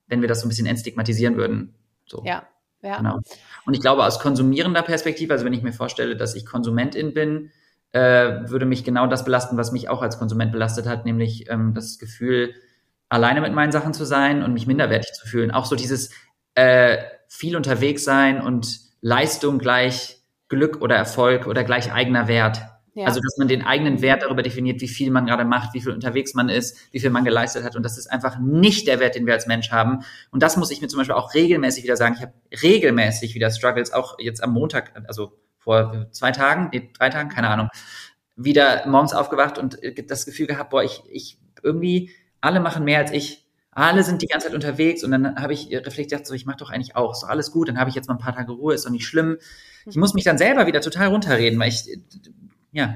wenn wir das so ein bisschen entstigmatisieren würden. So. Ja, ja. Genau. Und ich glaube, aus konsumierender Perspektive, also wenn ich mir vorstelle, dass ich Konsumentin bin, äh, würde mich genau das belasten, was mich auch als Konsument belastet hat, nämlich ähm, das Gefühl, alleine mit meinen Sachen zu sein und mich minderwertig zu fühlen. Auch so dieses äh, viel unterwegs sein und Leistung gleich Glück oder Erfolg oder gleich eigener Wert. Ja. Also, dass man den eigenen Wert darüber definiert, wie viel man gerade macht, wie viel unterwegs man ist, wie viel man geleistet hat. Und das ist einfach nicht der Wert, den wir als Mensch haben. Und das muss ich mir zum Beispiel auch regelmäßig wieder sagen. Ich habe regelmäßig wieder Struggles, auch jetzt am Montag, also vor zwei Tagen, nee, drei Tagen, keine Ahnung, wieder morgens aufgewacht und das Gefühl gehabt, boah, ich, ich irgendwie, alle machen mehr als ich. Alle sind die ganze Zeit unterwegs und dann habe ich reflektiert, so ich mache doch eigentlich auch, so alles gut, dann habe ich jetzt mal ein paar Tage Ruhe, ist doch nicht schlimm. Ich muss mich dann selber wieder total runterreden, weil ich ja.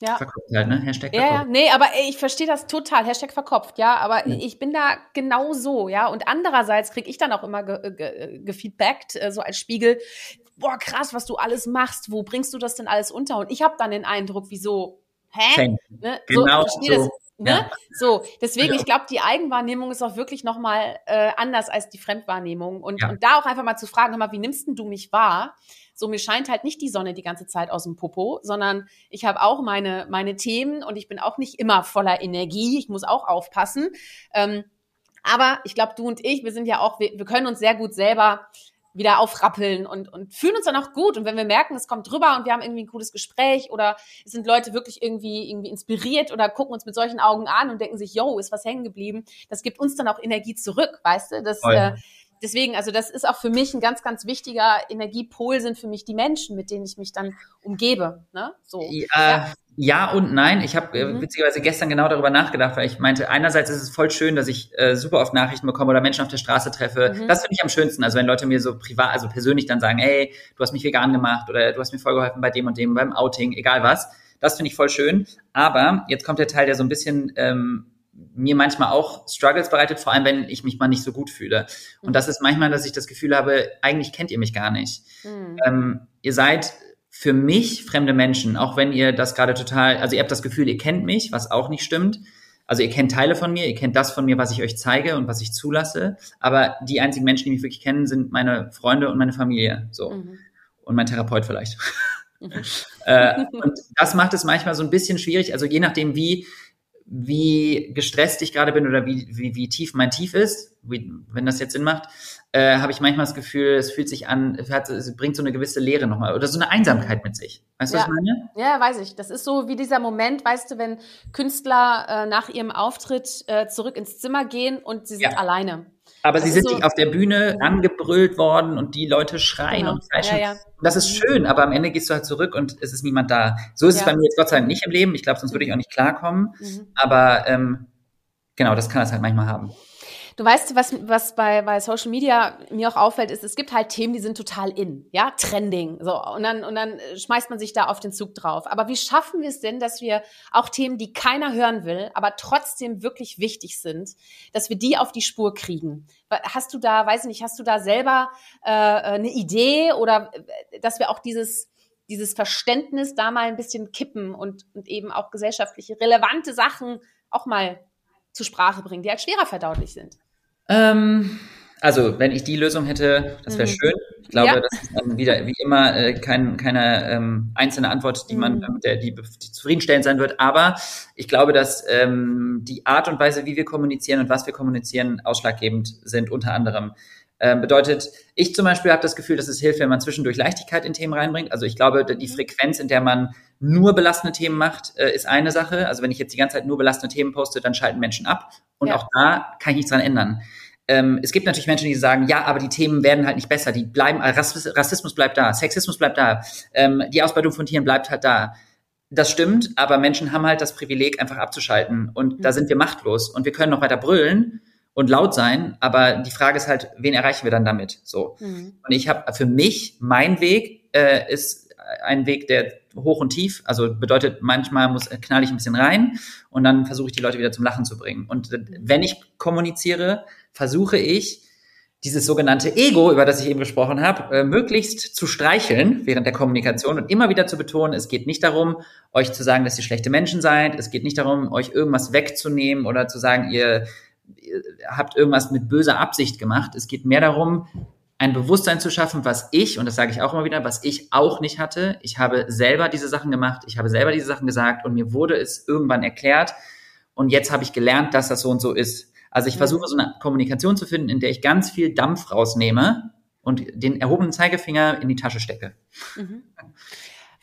Ja. Verkopft halt, ne? Hashtag verkopft. Ja, ja, nee, aber ich verstehe das total. Hashtag verkopft, ja. Aber ja. ich bin da genau so, ja. Und andererseits kriege ich dann auch immer ge ge gefeedbackt, äh, so als Spiegel, boah, krass, was du alles machst. Wo bringst du das denn alles unter? Und ich habe dann den Eindruck, wieso, hä? Ne? Genau so, so. Das, ne? Ja. So, deswegen, ja. ich glaube, die Eigenwahrnehmung ist auch wirklich nochmal äh, anders als die Fremdwahrnehmung. Und, und da auch einfach mal zu fragen, hör mal, wie nimmst denn du mich wahr? So, mir scheint halt nicht die Sonne die ganze Zeit aus dem Popo, sondern ich habe auch meine, meine Themen und ich bin auch nicht immer voller Energie. Ich muss auch aufpassen. Ähm, aber ich glaube, du und ich, wir sind ja auch, wir, wir können uns sehr gut selber wieder aufrappeln und, und fühlen uns dann auch gut. Und wenn wir merken, es kommt drüber und wir haben irgendwie ein cooles Gespräch oder es sind Leute wirklich irgendwie, irgendwie inspiriert oder gucken uns mit solchen Augen an und denken sich, yo, ist was hängen geblieben, das gibt uns dann auch Energie zurück, weißt du? Das, äh, deswegen, also das ist auch für mich ein ganz, ganz wichtiger Energiepol sind für mich die Menschen, mit denen ich mich dann umgebe. Ne? So. Ja, ja. ja und nein. Ich habe äh, mhm. witzigerweise gestern genau darüber nachgedacht, weil ich meinte, einerseits ist es voll schön, dass ich äh, super oft Nachrichten bekomme oder Menschen auf der Straße treffe. Mhm. Das finde ich am schönsten. Also wenn Leute mir so privat, also persönlich dann sagen, hey, du hast mich vegan gemacht oder du hast mir voll geholfen bei dem und dem, beim Outing, egal was. Das finde ich voll schön. Aber jetzt kommt der Teil, der so ein bisschen ähm, mir manchmal auch Struggles bereitet, vor allem wenn ich mich mal nicht so gut fühle. Und das ist manchmal, dass ich das Gefühl habe, eigentlich kennt ihr mich gar nicht. Mhm. Ähm, ihr seid für mich fremde Menschen, auch wenn ihr das gerade total, also ihr habt das Gefühl, ihr kennt mich, was auch nicht stimmt. Also ihr kennt Teile von mir, ihr kennt das von mir, was ich euch zeige und was ich zulasse. Aber die einzigen Menschen, die mich wirklich kennen, sind meine Freunde und meine Familie. So. Mhm. Und mein Therapeut vielleicht. Mhm. äh, und das macht es manchmal so ein bisschen schwierig. Also je nachdem, wie wie gestresst ich gerade bin oder wie, wie, wie tief mein Tief ist, wie, wenn das jetzt Sinn macht, äh, habe ich manchmal das Gefühl, es fühlt sich an, es, hat, es bringt so eine gewisse Leere nochmal oder so eine Einsamkeit mit sich. Weißt du, was ich meine? Ja, weiß ich. Das ist so wie dieser Moment, weißt du, wenn Künstler äh, nach ihrem Auftritt äh, zurück ins Zimmer gehen und sie sind ja. alleine. Aber das sie sind so, nicht auf der Bühne angebrüllt worden und die Leute schreien genau. und kreischen. Ja, ja. Das ist schön, aber am Ende gehst du halt zurück und es ist niemand da. So ist ja. es bei mir jetzt Gott sei Dank nicht im Leben. Ich glaube, sonst würde ich auch nicht klarkommen. Mhm. Aber ähm, genau, das kann es halt manchmal haben. Du weißt, was, was bei, bei Social Media mir auch auffällt, ist, es gibt halt Themen, die sind total in, ja, trending, so. Und dann, und dann schmeißt man sich da auf den Zug drauf. Aber wie schaffen wir es denn, dass wir auch Themen, die keiner hören will, aber trotzdem wirklich wichtig sind, dass wir die auf die Spur kriegen? Hast du da, weiß ich nicht, hast du da selber äh, eine Idee oder äh, dass wir auch dieses, dieses Verständnis da mal ein bisschen kippen und, und eben auch gesellschaftliche relevante Sachen auch mal zur Sprache bringen, die halt schwerer verdaulich sind? Ähm, also, wenn ich die Lösung hätte, das wäre mhm. schön. Ich glaube, ja. das ist dann wieder wie immer äh, kein, keine ähm, einzelne Antwort, die man, mhm. der, die, die zufriedenstellend sein wird. Aber ich glaube, dass ähm, die Art und Weise, wie wir kommunizieren und was wir kommunizieren, ausschlaggebend sind. Unter anderem ähm, bedeutet, ich zum Beispiel habe das Gefühl, dass es hilft, wenn man zwischendurch Leichtigkeit in Themen reinbringt. Also ich glaube, die mhm. Frequenz, in der man nur belastende Themen macht, äh, ist eine Sache. Also wenn ich jetzt die ganze Zeit nur belastende Themen poste, dann schalten Menschen ab. Und ja. auch da kann ich nichts dran ändern. Ähm, es gibt natürlich Menschen, die sagen, ja, aber die Themen werden halt nicht besser. Die bleiben, äh, Rassismus bleibt da, Sexismus bleibt da, ähm, die Ausbeutung von Tieren bleibt halt da. Das stimmt, aber Menschen haben halt das Privileg, einfach abzuschalten. Und mhm. da sind wir machtlos. Und wir können noch weiter brüllen und laut sein, aber die Frage ist halt, wen erreichen wir dann damit? So. Mhm. Und ich habe für mich, mein Weg äh, ist ein Weg, der hoch und tief, also bedeutet, manchmal muss knall ich ein bisschen rein und dann versuche ich die Leute wieder zum Lachen zu bringen. Und wenn ich kommuniziere, versuche ich, dieses sogenannte Ego, über das ich eben gesprochen habe, äh, möglichst zu streicheln während der Kommunikation und immer wieder zu betonen, es geht nicht darum, euch zu sagen, dass ihr schlechte Menschen seid, es geht nicht darum, euch irgendwas wegzunehmen oder zu sagen, ihr, ihr habt irgendwas mit böser Absicht gemacht. Es geht mehr darum, ein Bewusstsein zu schaffen, was ich, und das sage ich auch immer wieder, was ich auch nicht hatte. Ich habe selber diese Sachen gemacht, ich habe selber diese Sachen gesagt und mir wurde es irgendwann erklärt und jetzt habe ich gelernt, dass das so und so ist. Also ich versuche so eine Kommunikation zu finden, in der ich ganz viel Dampf rausnehme und den erhobenen Zeigefinger in die Tasche stecke. Mhm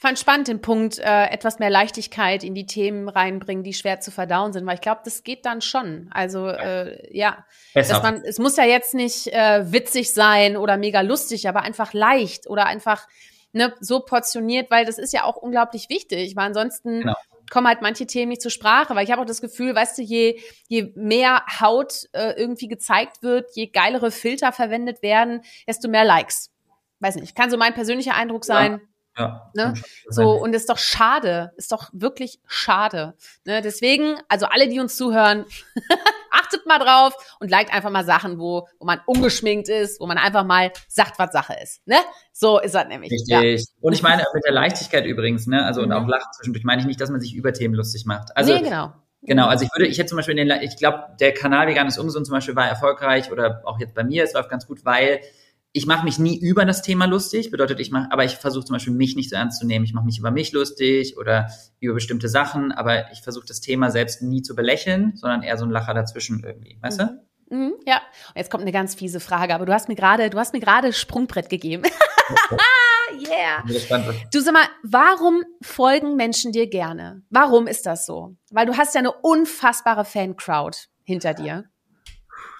fand spannend den Punkt, äh, etwas mehr Leichtigkeit in die Themen reinbringen, die schwer zu verdauen sind, weil ich glaube, das geht dann schon. Also äh, ja, Besser. dass man, es muss ja jetzt nicht äh, witzig sein oder mega lustig, aber einfach leicht oder einfach ne, so portioniert, weil das ist ja auch unglaublich wichtig, weil ansonsten genau. kommen halt manche Themen nicht zur Sprache, weil ich habe auch das Gefühl, weißt du, je, je mehr Haut äh, irgendwie gezeigt wird, je geilere Filter verwendet werden, desto mehr Likes. Weiß nicht, kann so mein persönlicher Eindruck sein. Ja ja, ne? So, und ist doch schade, ist doch wirklich schade. Ne? Deswegen, also alle, die uns zuhören, achtet mal drauf und liked einfach mal Sachen, wo, wo man ungeschminkt ist, wo man einfach mal sagt, was Sache ist. Ne? So ist das nämlich. Richtig. Ja. Und ich meine, mit der Leichtigkeit übrigens, ne, also mhm. und auch Lachen zwischendurch, meine ich nicht, dass man sich über Themen lustig macht. Also, nee, genau. Genau, also ich würde, ich hätte zum Beispiel in den, ich glaube, der Kanal Veganes Ungesund zum Beispiel war erfolgreich oder auch jetzt bei mir, es läuft ganz gut, weil ich mache mich nie über das Thema lustig, bedeutet ich mache, aber ich versuche zum Beispiel mich nicht so ernst zu nehmen. Ich mache mich über mich lustig oder über bestimmte Sachen, aber ich versuche das Thema selbst nie zu belächeln, sondern eher so ein Lacher dazwischen irgendwie, weißt mhm. du? Mhm, ja. Und jetzt kommt eine ganz fiese Frage, aber du hast mir gerade, du hast mir gerade Sprungbrett gegeben. yeah. Du sag mal, warum folgen Menschen dir gerne? Warum ist das so? Weil du hast ja eine unfassbare Fan-Crowd hinter dir.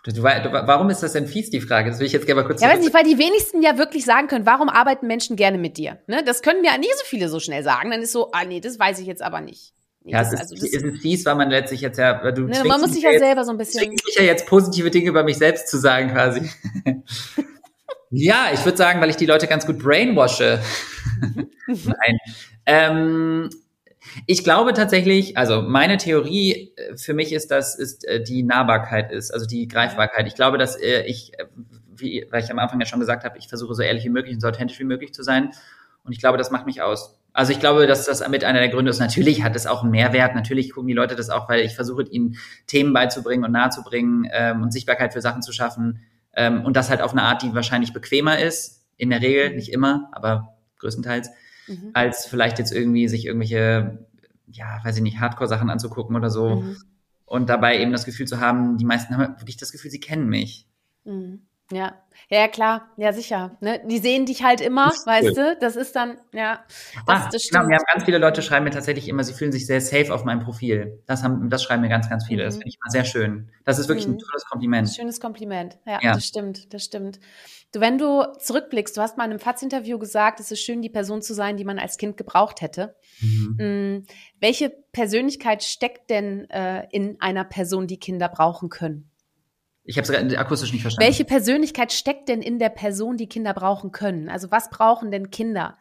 Warum ist das denn fies, die Frage? Das will ich jetzt gerne mal kurz Ja, weiß nicht, weil die wenigsten ja wirklich sagen können, warum arbeiten Menschen gerne mit dir? Ne? Das können ja nicht so viele so schnell sagen. Dann ist so, ah nee, das weiß ich jetzt aber nicht. Nee, ja, es ist, also, es ist fies, weil man letztlich jetzt ja, du ne, man muss sich ja jetzt, selber so ein bisschen. Mich ja jetzt positive Dinge über mich selbst zu sagen, quasi. ja, ich würde sagen, weil ich die Leute ganz gut brainwashe. Nein. Ähm, ich glaube tatsächlich, also meine Theorie äh, für mich ist, dass ist äh, die Nahbarkeit ist, also die Greifbarkeit. Ich glaube, dass äh, ich, wie weil ich am Anfang ja schon gesagt habe, ich versuche so ehrlich wie möglich und so authentisch wie möglich zu sein. Und ich glaube, das macht mich aus. Also ich glaube, dass das mit einer der Gründe ist. Natürlich hat es auch einen Mehrwert. Natürlich gucken die Leute das auch, weil ich versuche, ihnen Themen beizubringen und nahezubringen ähm, und Sichtbarkeit für Sachen zu schaffen. Ähm, und das halt auf eine Art, die wahrscheinlich bequemer ist. In der Regel, nicht immer, aber größtenteils, mhm. als vielleicht jetzt irgendwie sich irgendwelche, ja, weiß ich nicht, Hardcore-Sachen anzugucken oder so. Mhm. Und dabei eben das Gefühl zu haben, die meisten haben wirklich das Gefühl, sie kennen mich. Mhm. Ja, ja, klar, ja, sicher. Ne? Die sehen dich halt immer, weißt du? Das ist dann, ja, das, ah, das stimmt. Genau, ja, ganz viele Leute schreiben mir tatsächlich immer, sie fühlen sich sehr safe auf meinem Profil. Das, haben, das schreiben mir ganz, ganz viele. Mhm. Das finde ich mal sehr schön. Das ist wirklich mhm. ein tolles Kompliment. Schönes Kompliment. Ja, ja, das stimmt, das stimmt. Du, wenn du zurückblickst, du hast mal in einem FATS-Interview gesagt, es ist schön, die Person zu sein, die man als Kind gebraucht hätte. Mhm. Mhm. Welche Persönlichkeit steckt denn äh, in einer Person, die Kinder brauchen können? Ich habe es akustisch nicht verstanden. Welche Persönlichkeit steckt denn in der Person, die Kinder brauchen können? Also was brauchen denn Kinder?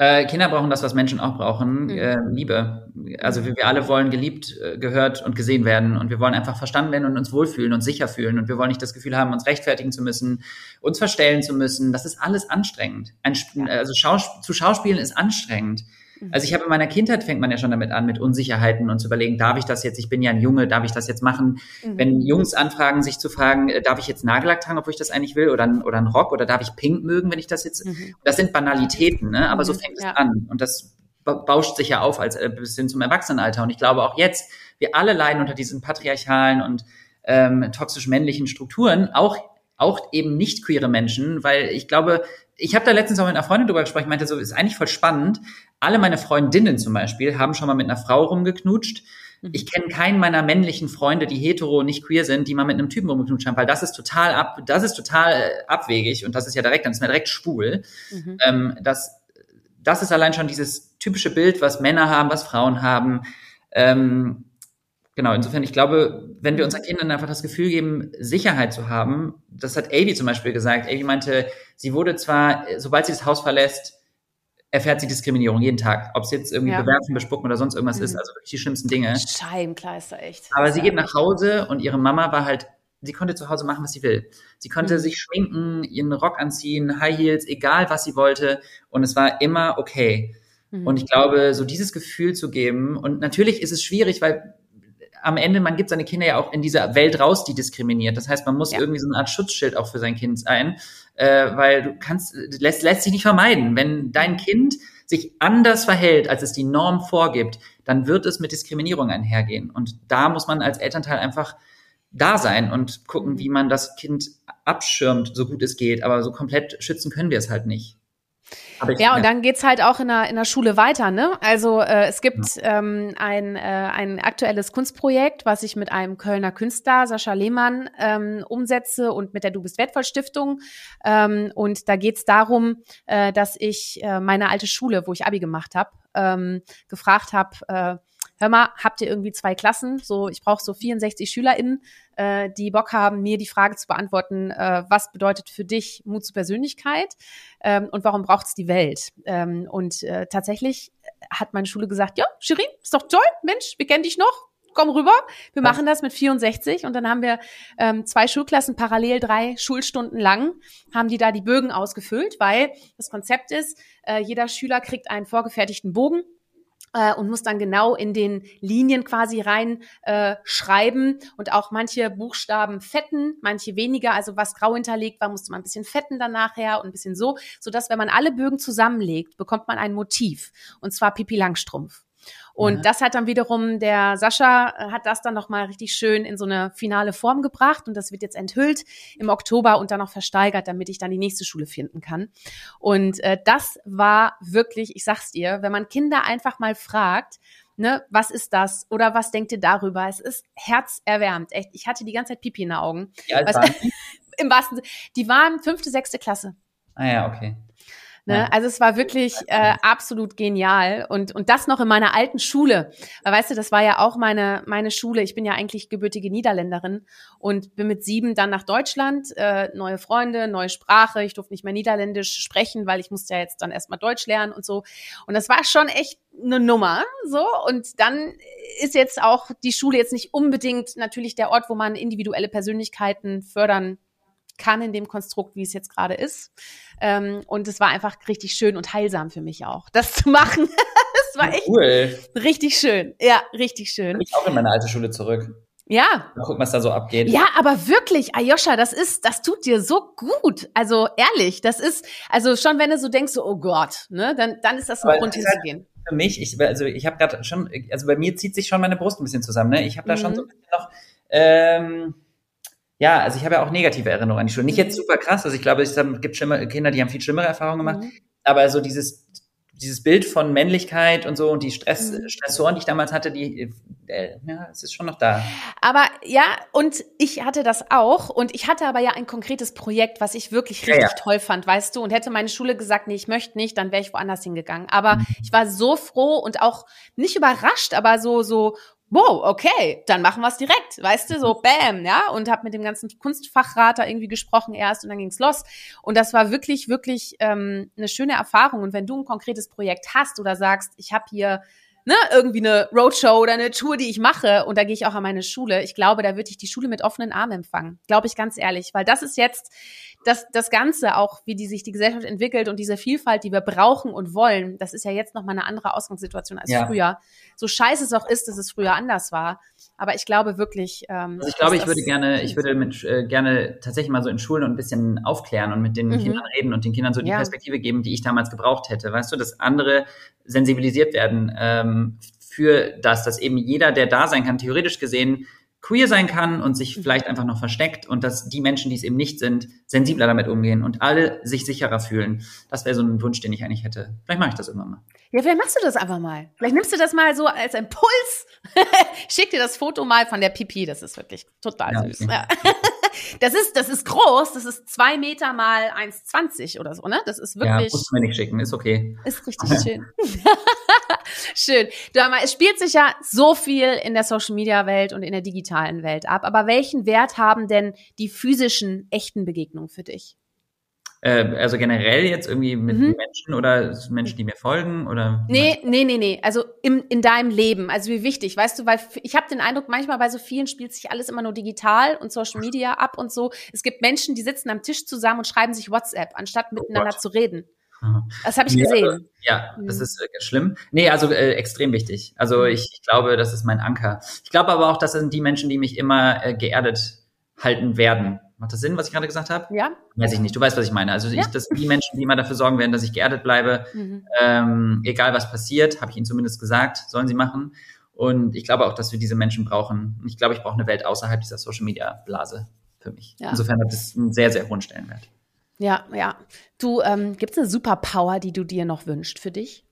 Äh, Kinder brauchen das, was Menschen auch brauchen, mhm. äh, Liebe. Also wir, wir, alle wollen geliebt, äh, gehört und gesehen werden und wir wollen einfach verstanden werden und uns wohlfühlen und sicher fühlen und wir wollen nicht das Gefühl haben, uns rechtfertigen zu müssen, uns verstellen zu müssen. Das ist alles anstrengend. Ein, also Schaus zu Schauspielen ist anstrengend. Mhm. Also ich habe in meiner Kindheit fängt man ja schon damit an, mit Unsicherheiten und zu überlegen, darf ich das jetzt, ich bin ja ein Junge, darf ich das jetzt machen? Mhm. Wenn Jungs anfragen, sich zu fragen, äh, darf ich jetzt Nagellack tragen, obwohl ich das eigentlich will, oder, oder einen Rock, oder darf ich pink mögen, wenn ich das jetzt, mhm. das sind Banalitäten, ne? aber so mhm. fängt ja. es an. Und das bauscht sich ja auf als äh, bis hin zum Erwachsenenalter. Und ich glaube auch jetzt, wir alle leiden unter diesen patriarchalen und ähm, toxisch männlichen Strukturen, auch auch eben nicht queere Menschen, weil ich glaube, ich habe da letztens auch mit einer Freundin drüber gesprochen, ich meinte so, ist eigentlich voll spannend. Alle meine Freundinnen zum Beispiel haben schon mal mit einer Frau rumgeknutscht. Mhm. Ich kenne keinen meiner männlichen Freunde, die hetero nicht queer sind, die mal mit einem Typen rumgeknutscht haben, weil das ist total ab, das ist total äh, abwegig und das ist ja direkt, dann ist man direkt schwul. Mhm. Ähm, das, das ist allein schon dieses typische Bild, was Männer haben, was Frauen haben. Ähm, genau, insofern, ich glaube, wenn wir unseren Kindern einfach das Gefühl geben, Sicherheit zu haben, das hat Avi zum Beispiel gesagt. Avi meinte, sie wurde zwar, sobald sie das Haus verlässt, erfährt sie Diskriminierung jeden Tag. Ob es jetzt irgendwie ja. bewerfen, bespucken oder sonst irgendwas mhm. ist, also wirklich die schlimmsten Dinge. Scheibenkleister, echt. Aber sie geht nach Hause und ihre Mama war halt, sie konnte zu Hause machen, was sie will. Sie konnte mhm. sich schminken, ihren Rock anziehen, High Heels, egal was sie wollte. Und es war immer okay. Mhm. Und ich glaube, so dieses Gefühl zu geben, und natürlich ist es schwierig, weil am Ende, man gibt seine Kinder ja auch in dieser Welt raus, die diskriminiert. Das heißt, man muss ja. irgendwie so eine Art Schutzschild auch für sein Kind sein, äh, weil du kannst, lässt, lässt sich nicht vermeiden. Wenn dein Kind sich anders verhält, als es die Norm vorgibt, dann wird es mit Diskriminierung einhergehen. Und da muss man als Elternteil einfach da sein und gucken, wie man das Kind abschirmt, so gut es geht. Aber so komplett schützen können wir es halt nicht ja, und dann geht's halt auch in der, in der Schule weiter, ne? Also äh, es gibt ja. ähm, ein, äh, ein aktuelles Kunstprojekt, was ich mit einem Kölner Künstler, Sascha Lehmann, ähm, umsetze und mit der Du bist wertvoll Stiftung. Ähm, und da geht's darum, äh, dass ich äh, meine alte Schule, wo ich Abi gemacht habe, ähm, gefragt habe, äh, hör mal, habt ihr irgendwie zwei Klassen? So, ich brauche so 64 SchülerInnen, äh, die Bock haben, mir die Frage zu beantworten, äh, was bedeutet für dich Mut zur Persönlichkeit ähm, und warum braucht es die Welt? Ähm, und äh, tatsächlich hat meine Schule gesagt, ja, Shirin, ist doch toll, Mensch, wir kennen dich noch, komm rüber. Wir machen das mit 64 und dann haben wir ähm, zwei Schulklassen parallel drei Schulstunden lang haben die da die Bögen ausgefüllt, weil das Konzept ist, äh, jeder Schüler kriegt einen vorgefertigten Bogen äh, und muss dann genau in den Linien quasi rein äh, schreiben und auch manche Buchstaben fetten, manche weniger. Also was grau hinterlegt war, musste man ein bisschen fetten dann nachher und ein bisschen so, so dass wenn man alle Bögen zusammenlegt, bekommt man ein Motiv und zwar Pipi Langstrumpf. Und ja. das hat dann wiederum der Sascha äh, hat das dann noch mal richtig schön in so eine finale Form gebracht und das wird jetzt enthüllt im Oktober und dann noch versteigert, damit ich dann die nächste Schule finden kann. Und äh, das war wirklich, ich sag's dir, wenn man Kinder einfach mal fragt, ne, was ist das? Oder was denkt ihr darüber? Es ist herzerwärmend, echt. Ich hatte die ganze Zeit Pipi in den Augen. Waren die? Im wahrsten Sinne. Die waren fünfte, sechste Klasse. Ah ja, okay. Ne? Ja. Also es war wirklich äh, absolut genial und und das noch in meiner alten Schule. Weil weißt du, das war ja auch meine meine Schule. Ich bin ja eigentlich gebürtige Niederländerin und bin mit sieben dann nach Deutschland, äh, neue Freunde, neue Sprache. Ich durfte nicht mehr Niederländisch sprechen, weil ich musste ja jetzt dann erstmal Deutsch lernen und so. Und das war schon echt eine Nummer, so. Und dann ist jetzt auch die Schule jetzt nicht unbedingt natürlich der Ort, wo man individuelle Persönlichkeiten fördern kann in dem Konstrukt, wie es jetzt gerade ist. Ähm, und es war einfach richtig schön und heilsam für mich auch, das zu machen. Es war echt Cool. richtig schön. Ja, richtig schön. Ich auch in meine alte Schule zurück. Ja. Mal gucken, was da so abgeht. Ja, aber wirklich, Ayosha, das ist, das tut dir so gut. Also ehrlich, das ist, also schon wenn du so denkst, so, oh Gott, ne, dann, dann ist das ein Aber Grund ist halt- hinzugehen. Für mich, ich, also ich habe gerade schon, also bei mir zieht sich schon meine Brust ein bisschen zusammen. Ne? Ich habe da schon Mhm. so ein bisschen noch, ähm, ja, also ich habe ja auch negative Erinnerungen an die Schule. Nicht jetzt Mhm. super krass, also ich glaube, es gibt schlimme, Kinder, die haben viel schlimmere Erfahrungen gemacht, Mhm. aber so dieses dieses Bild von Männlichkeit und so und die Stress, Mhm. Stressoren, die ich damals hatte, die, äh, ja, es ist schon noch da. Aber ja, und ich hatte das auch. Und ich hatte aber ja ein konkretes Projekt, was ich wirklich Ja, richtig ja. toll fand, weißt du. Und hätte meine Schule gesagt, nee, ich möchte nicht, dann wäre ich woanders hingegangen. Aber Mhm. ich war so froh und auch nicht überrascht, aber so, so, wow, okay, dann machen wir es direkt, weißt du, so bam, ja. Und habe mit dem ganzen Kunstfachrat da irgendwie gesprochen erst und dann ging's los. Und das war wirklich, wirklich ähm, eine schöne Erfahrung. Und wenn du ein konkretes Projekt hast oder sagst, ich habe hier ne, irgendwie eine Roadshow oder eine Tour, die ich mache und da gehe ich auch an meine Schule. Ich glaube, da würde ich die Schule mit offenen Armen empfangen. Glaube ich ganz ehrlich, weil das ist jetzt das, das Ganze auch, wie die sich die Gesellschaft entwickelt und diese Vielfalt, die wir brauchen und wollen, das ist ja jetzt nochmal eine andere Ausgangssituation als Ja. früher. So scheiße es auch ist, dass es früher anders war. Aber ich glaube wirklich, ähm, Also ich glaube, ich würde gerne, ich würde mit, äh, gerne tatsächlich mal so in Schulen und ein bisschen aufklären und mit den Mhm. Kindern reden und den Kindern so die Ja. Perspektive geben, die ich damals gebraucht hätte. Weißt du, dass andere sensibilisiert werden ähm, für das, dass eben jeder, der da sein kann, theoretisch gesehen queer sein kann und sich Mhm. vielleicht einfach noch versteckt und dass die Menschen, die es eben nicht sind, sensibler damit umgehen und alle sich sicherer fühlen. Das wäre so ein Wunsch, den ich eigentlich hätte. Vielleicht mache ich das irgendwann mal. Ja, vielleicht machst du das einfach mal. Vielleicht nimmst du das mal so als Impuls. Schick dir das Foto mal von der Pipi. Das ist wirklich total Ja, süß. okay. Ja. Das ist, das ist groß. Das ist zwei Meter mal 1,20 oder so, ne? Das ist Ja, wirklich, musst du mir nicht schicken, ist okay. ist richtig schön. Schön. Du, aber es spielt sich ja so viel in der Social Media Welt und in der digitalen Welt ab. Aber welchen Wert haben denn die physischen, echten Begegnungen für dich? Äh, also generell jetzt irgendwie mit Mhm. Menschen oder Menschen, die mir folgen oder? Nee, nee, nee, nee. Also im, in deinem Leben. Also wie wichtig, weißt du, weil ich habe den Eindruck, manchmal bei so vielen spielt sich alles immer nur digital und Social Media ab und so. Es gibt Menschen, die sitzen am Tisch zusammen und schreiben sich WhatsApp, anstatt miteinander Oh zu reden. Das habe ich Nee, gesehen. Also, ja, das Mhm. ist äh, schlimm. Nee, also äh, extrem wichtig. Also Mhm. ich, ich glaube, das ist mein Anker. Ich glaube aber auch, das sind die Menschen, die mich immer äh, geerdet halten werden. Macht das Sinn, was ich gerade gesagt habe? Ja? Weiß ich nicht. Du weißt, was ich meine. Also Ja. ich, das sind die Menschen, die immer dafür sorgen werden, dass ich geerdet bleibe. Mhm. Ähm, egal was passiert, habe ich ihnen zumindest gesagt, sollen sie machen. Und ich glaube auch, dass wir diese Menschen brauchen. Und ich glaube, ich brauche eine Welt außerhalb dieser Social Media Blase für mich. Ja. Insofern hat das einen sehr, sehr hohen Stellenwert. Ja, ja. Du, ähm, gibt es eine Superpower, die du dir noch wünschst für dich?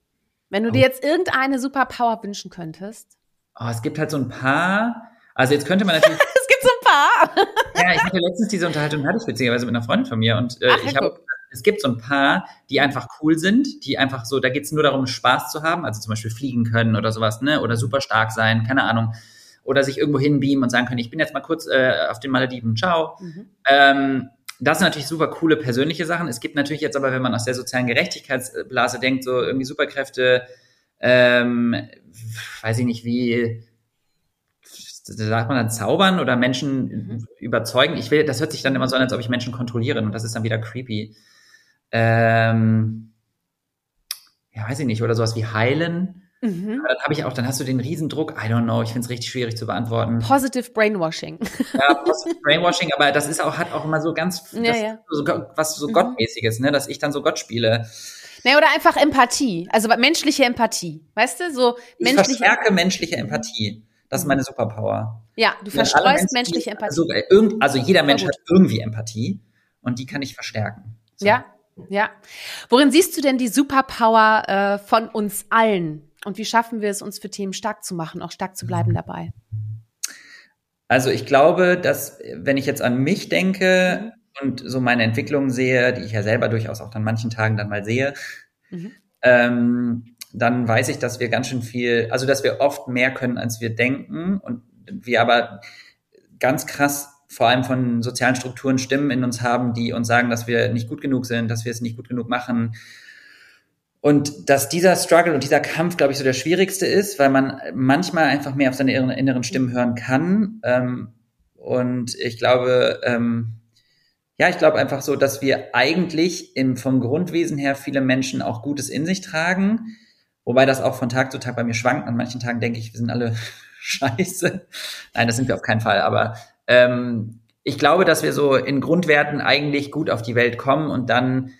Wenn du Oh. dir jetzt irgendeine Superpower wünschen könntest. Oh, es gibt halt so ein paar. Also jetzt könnte man natürlich Es gibt so ein paar. Ja, ich hatte letztens diese Unterhaltung, hatte ich witzigerweise mit einer Freundin von mir und äh, Ach, ich habe, es gibt so ein paar, die einfach cool sind, die einfach so, da geht's nur darum, Spaß zu haben, also zum Beispiel fliegen können oder sowas, ne, oder super stark sein, keine Ahnung, oder sich irgendwo hinbeamen und sagen können, ich bin jetzt mal kurz äh, auf den Malediven, ciao. Mhm. Ähm, das sind natürlich super coole persönliche Sachen. Es gibt natürlich jetzt aber, wenn man aus der sozialen Gerechtigkeitsblase denkt, so irgendwie Superkräfte, ähm, weiß ich nicht, wie sagt man dann zaubern oder Menschen Mhm. überzeugen. Ich will, das hört sich dann immer so an, als ob ich Menschen kontrolliere und das ist dann wieder creepy. Ähm, ja, weiß ich nicht, oder sowas wie heilen. Mhm. Aber dann habe ich auch, dann hast du den Riesendruck. I don't know, ich finde es richtig schwierig zu beantworten. Positive Brainwashing. Ja, Positive Brainwashing, aber das ist auch, hat auch immer so ganz, Ja, ja. So, was so Mhm. Gottmäßiges, ne, dass ich dann so Gott spiele. Ne, oder einfach Empathie. Also menschliche Empathie. Weißt du, so Ich menschliche. verstärke menschliche Empathie. Das ist meine Superpower. Ja, du alle verstreust menschliche Empathie. Also, äh, irgend, also jeder Mensch hat irgendwie Empathie und die kann ich verstärken. So. Ja, ja. Worin siehst du denn die Superpower äh, von uns allen? Und wie schaffen wir es, uns für Themen stark zu machen, auch stark zu bleiben dabei? Also ich glaube, dass wenn ich jetzt an mich denke mhm. und so meine Entwicklung sehe, die ich ja selber durchaus auch an manchen Tagen dann mal sehe, mhm. ähm, dann weiß ich, dass wir ganz schön viel, also dass wir oft mehr können, als wir denken und wir aber ganz krass vor allem von sozialen Strukturen Stimmen in uns haben, die uns sagen, dass wir nicht gut genug sind, dass wir es nicht gut genug machen. Und dass dieser Struggle und dieser Kampf, glaube ich, so der schwierigste ist, weil man manchmal einfach mehr auf seine inneren Stimmen hören kann. Ähm, und ich glaube, ähm, ja, ich glaube einfach so, dass wir eigentlich im, vom Grundwesen her viele Menschen auch Gutes in sich tragen. Wobei das auch von Tag zu Tag bei mir schwankt. An manchen Tagen denke ich, wir sind alle scheiße. Nein, das sind wir auf keinen Fall. Aber ähm, ich glaube, dass wir so in Grundwerten eigentlich gut auf die Welt kommen und dann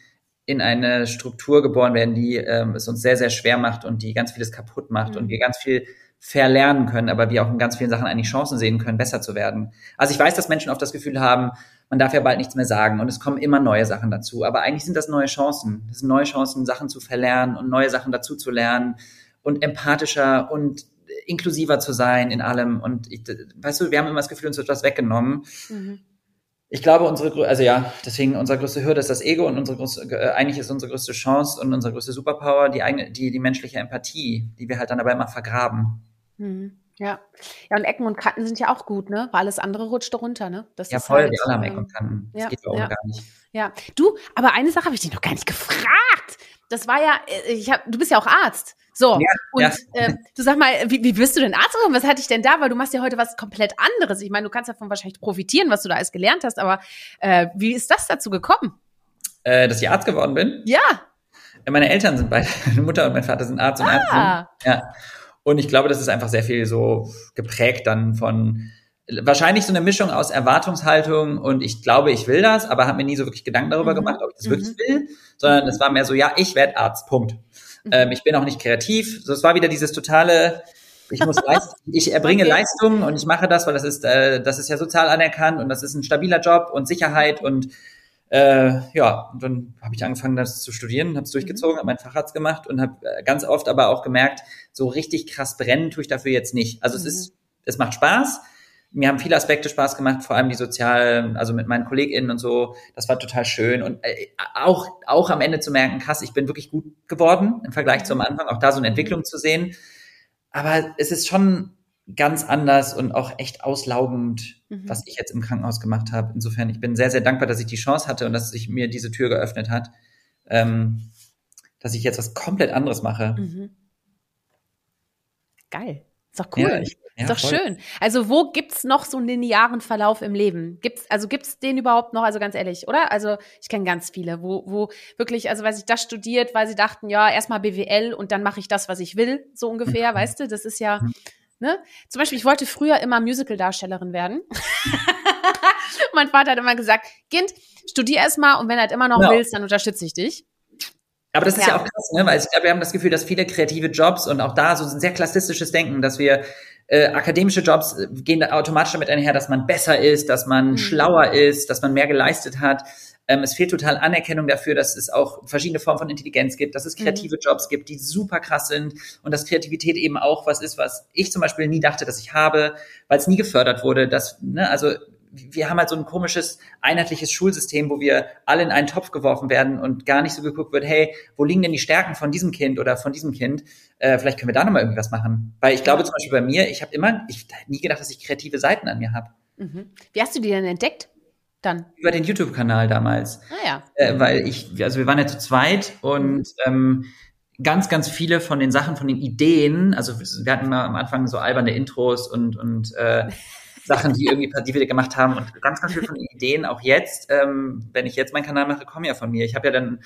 in eine Struktur geboren werden, die ähm, es uns sehr, sehr schwer macht und die ganz vieles kaputt macht mhm. und wir ganz viel verlernen können, aber wir auch in ganz vielen Sachen eigentlich Chancen sehen können, besser zu werden. Also ich weiß, dass Menschen oft das Gefühl haben, man darf ja bald nichts mehr sagen und es kommen immer neue Sachen dazu. Aber eigentlich sind das neue Chancen. Das sind neue Chancen, Sachen zu verlernen und neue Sachen dazu zu lernen und empathischer und inklusiver zu sein in allem. Und ich, weißt du, wir haben immer das Gefühl, uns wird was weggenommen. Mhm. Ich glaube, unsere, also ja, deswegen unsere größte Hürde ist das Ego und unsere größte, äh, eigentlich ist unsere größte Chance und unsere größte Superpower die eigene, die, die menschliche Empathie, die wir halt dann aber immer vergraben. Mhm. Ja. Ja, und Ecken und Kanten sind ja auch gut, ne? Weil alles andere rutscht runter, ne? Das ja, voll, halt, wir alle haben Ecken und Kanten. Das ja, geht ja auch gar nicht. Ja. Du, aber eine Sache habe ich dich noch gar nicht gefragt. Das war ja, äh, ich hab, du bist ja auch Arzt. So, ja, und ja. Äh, du sag mal, wie, wie bist du denn Arzt geworden? Was hatte ich denn da? Weil du machst ja heute was komplett anderes. Ich meine, du kannst davon wahrscheinlich profitieren, was du da alles gelernt hast, aber äh, wie ist das dazu gekommen? Äh, dass ich Arzt geworden bin? Ja. Meine Eltern sind beide, meine Mutter und mein Vater sind Arzt und ah. Ärztin. Ja. Und ich glaube, das ist einfach sehr viel so geprägt dann von wahrscheinlich so eine Mischung aus Erwartungshaltung und ich glaube, ich will das, aber habe mir nie so wirklich Gedanken darüber mhm. gemacht, ob ich das mhm. wirklich will, sondern es war mehr so, ja, ich werde Arzt, Punkt. Mhm. Ähm, ich bin auch nicht kreativ. So, es war wieder dieses totale, ich muss leisten, ich erbringe okay. Leistungen und ich mache das, weil das ist, äh, das ist ja sozial anerkannt und das ist ein stabiler Job und Sicherheit und äh, ja, und dann habe ich angefangen, das zu studieren, habe es durchgezogen, mhm. habe meinen Facharzt gemacht und habe äh, ganz oft aber auch gemerkt, so richtig krass brennen tue ich dafür jetzt nicht. Also mhm. es ist, es macht Spaß, mir haben viele Aspekte Spaß gemacht, vor allem die sozialen, also mit meinen KollegInnen und so. Das war total schön. Und äh, auch, auch am Ende zu merken, krass, ich bin wirklich gut geworden im Vergleich zum Anfang, auch da so eine Entwicklung zu sehen. Aber es ist schon ganz anders und auch echt auslaugend, mhm. was ich jetzt im Krankenhaus gemacht habe. Insofern, ich bin sehr, sehr dankbar, dass ich die Chance hatte und dass sich mir diese Tür geöffnet hat, ähm, dass ich jetzt was komplett anderes mache. Mhm. Geil. Ist doch cool. Ja, ich, ja, ist doch voll. schön. Also wo gibt's noch so einen linearen Verlauf im Leben? Gibt's also gibt's den überhaupt noch? Also ganz ehrlich, oder? Also ich kenne ganz viele, wo wo wirklich, also weiß ich das studiert, weil sie dachten, ja erstmal BWL und dann mache ich das, was ich will, so ungefähr, mhm. weißt du? Das ist ja, mhm. ne? Zum Beispiel, ich wollte früher immer Musical-Darstellerin werden. mein Vater hat immer gesagt, Kind, studier erstmal und wenn du halt immer noch ja. willst, dann unterstütze ich dich. Aber das ist ja, ja auch krass, ne? weil ich glaube, wir haben das Gefühl, dass viele kreative Jobs und auch da so ein sehr klassistisches Denken, dass wir äh, akademische Jobs äh, gehen automatisch damit einher, dass man besser ist, dass man mhm. schlauer ist, dass man mehr geleistet hat. Ähm, es fehlt total Anerkennung dafür, dass es auch verschiedene Formen von Intelligenz gibt, dass es mhm. kreative mhm. Jobs gibt, die super krass sind und dass Kreativität eben auch was ist, was ich zum Beispiel nie dachte, dass ich habe, weil es nie gefördert wurde. Dass, ne, also wir haben halt so ein komisches, einheitliches Schulsystem, wo wir alle in einen Topf geworfen werden und gar nicht so geguckt wird, hey, wo liegen denn die Stärken von diesem Kind oder von diesem Kind? Äh, vielleicht können wir da nochmal irgendwas machen. Weil ich glaube zum Beispiel bei mir, ich habe immer, ich hätte nie gedacht, dass ich kreative Seiten an mir habe. Mhm. Wie hast du die denn entdeckt? Dann? Über den YouTube-Kanal damals. Ah ja. Äh, weil ich, also wir waren ja zu zweit und ähm, ganz, ganz viele von den Sachen, von den Ideen, also wir hatten immer am Anfang so alberne Intros und, und äh, Sachen, die irgendwie, die wir gemacht haben und ganz, ganz viele von den Ideen, auch jetzt, ähm, wenn ich jetzt meinen Kanal mache, kommen ja von mir. Ich habe ja dann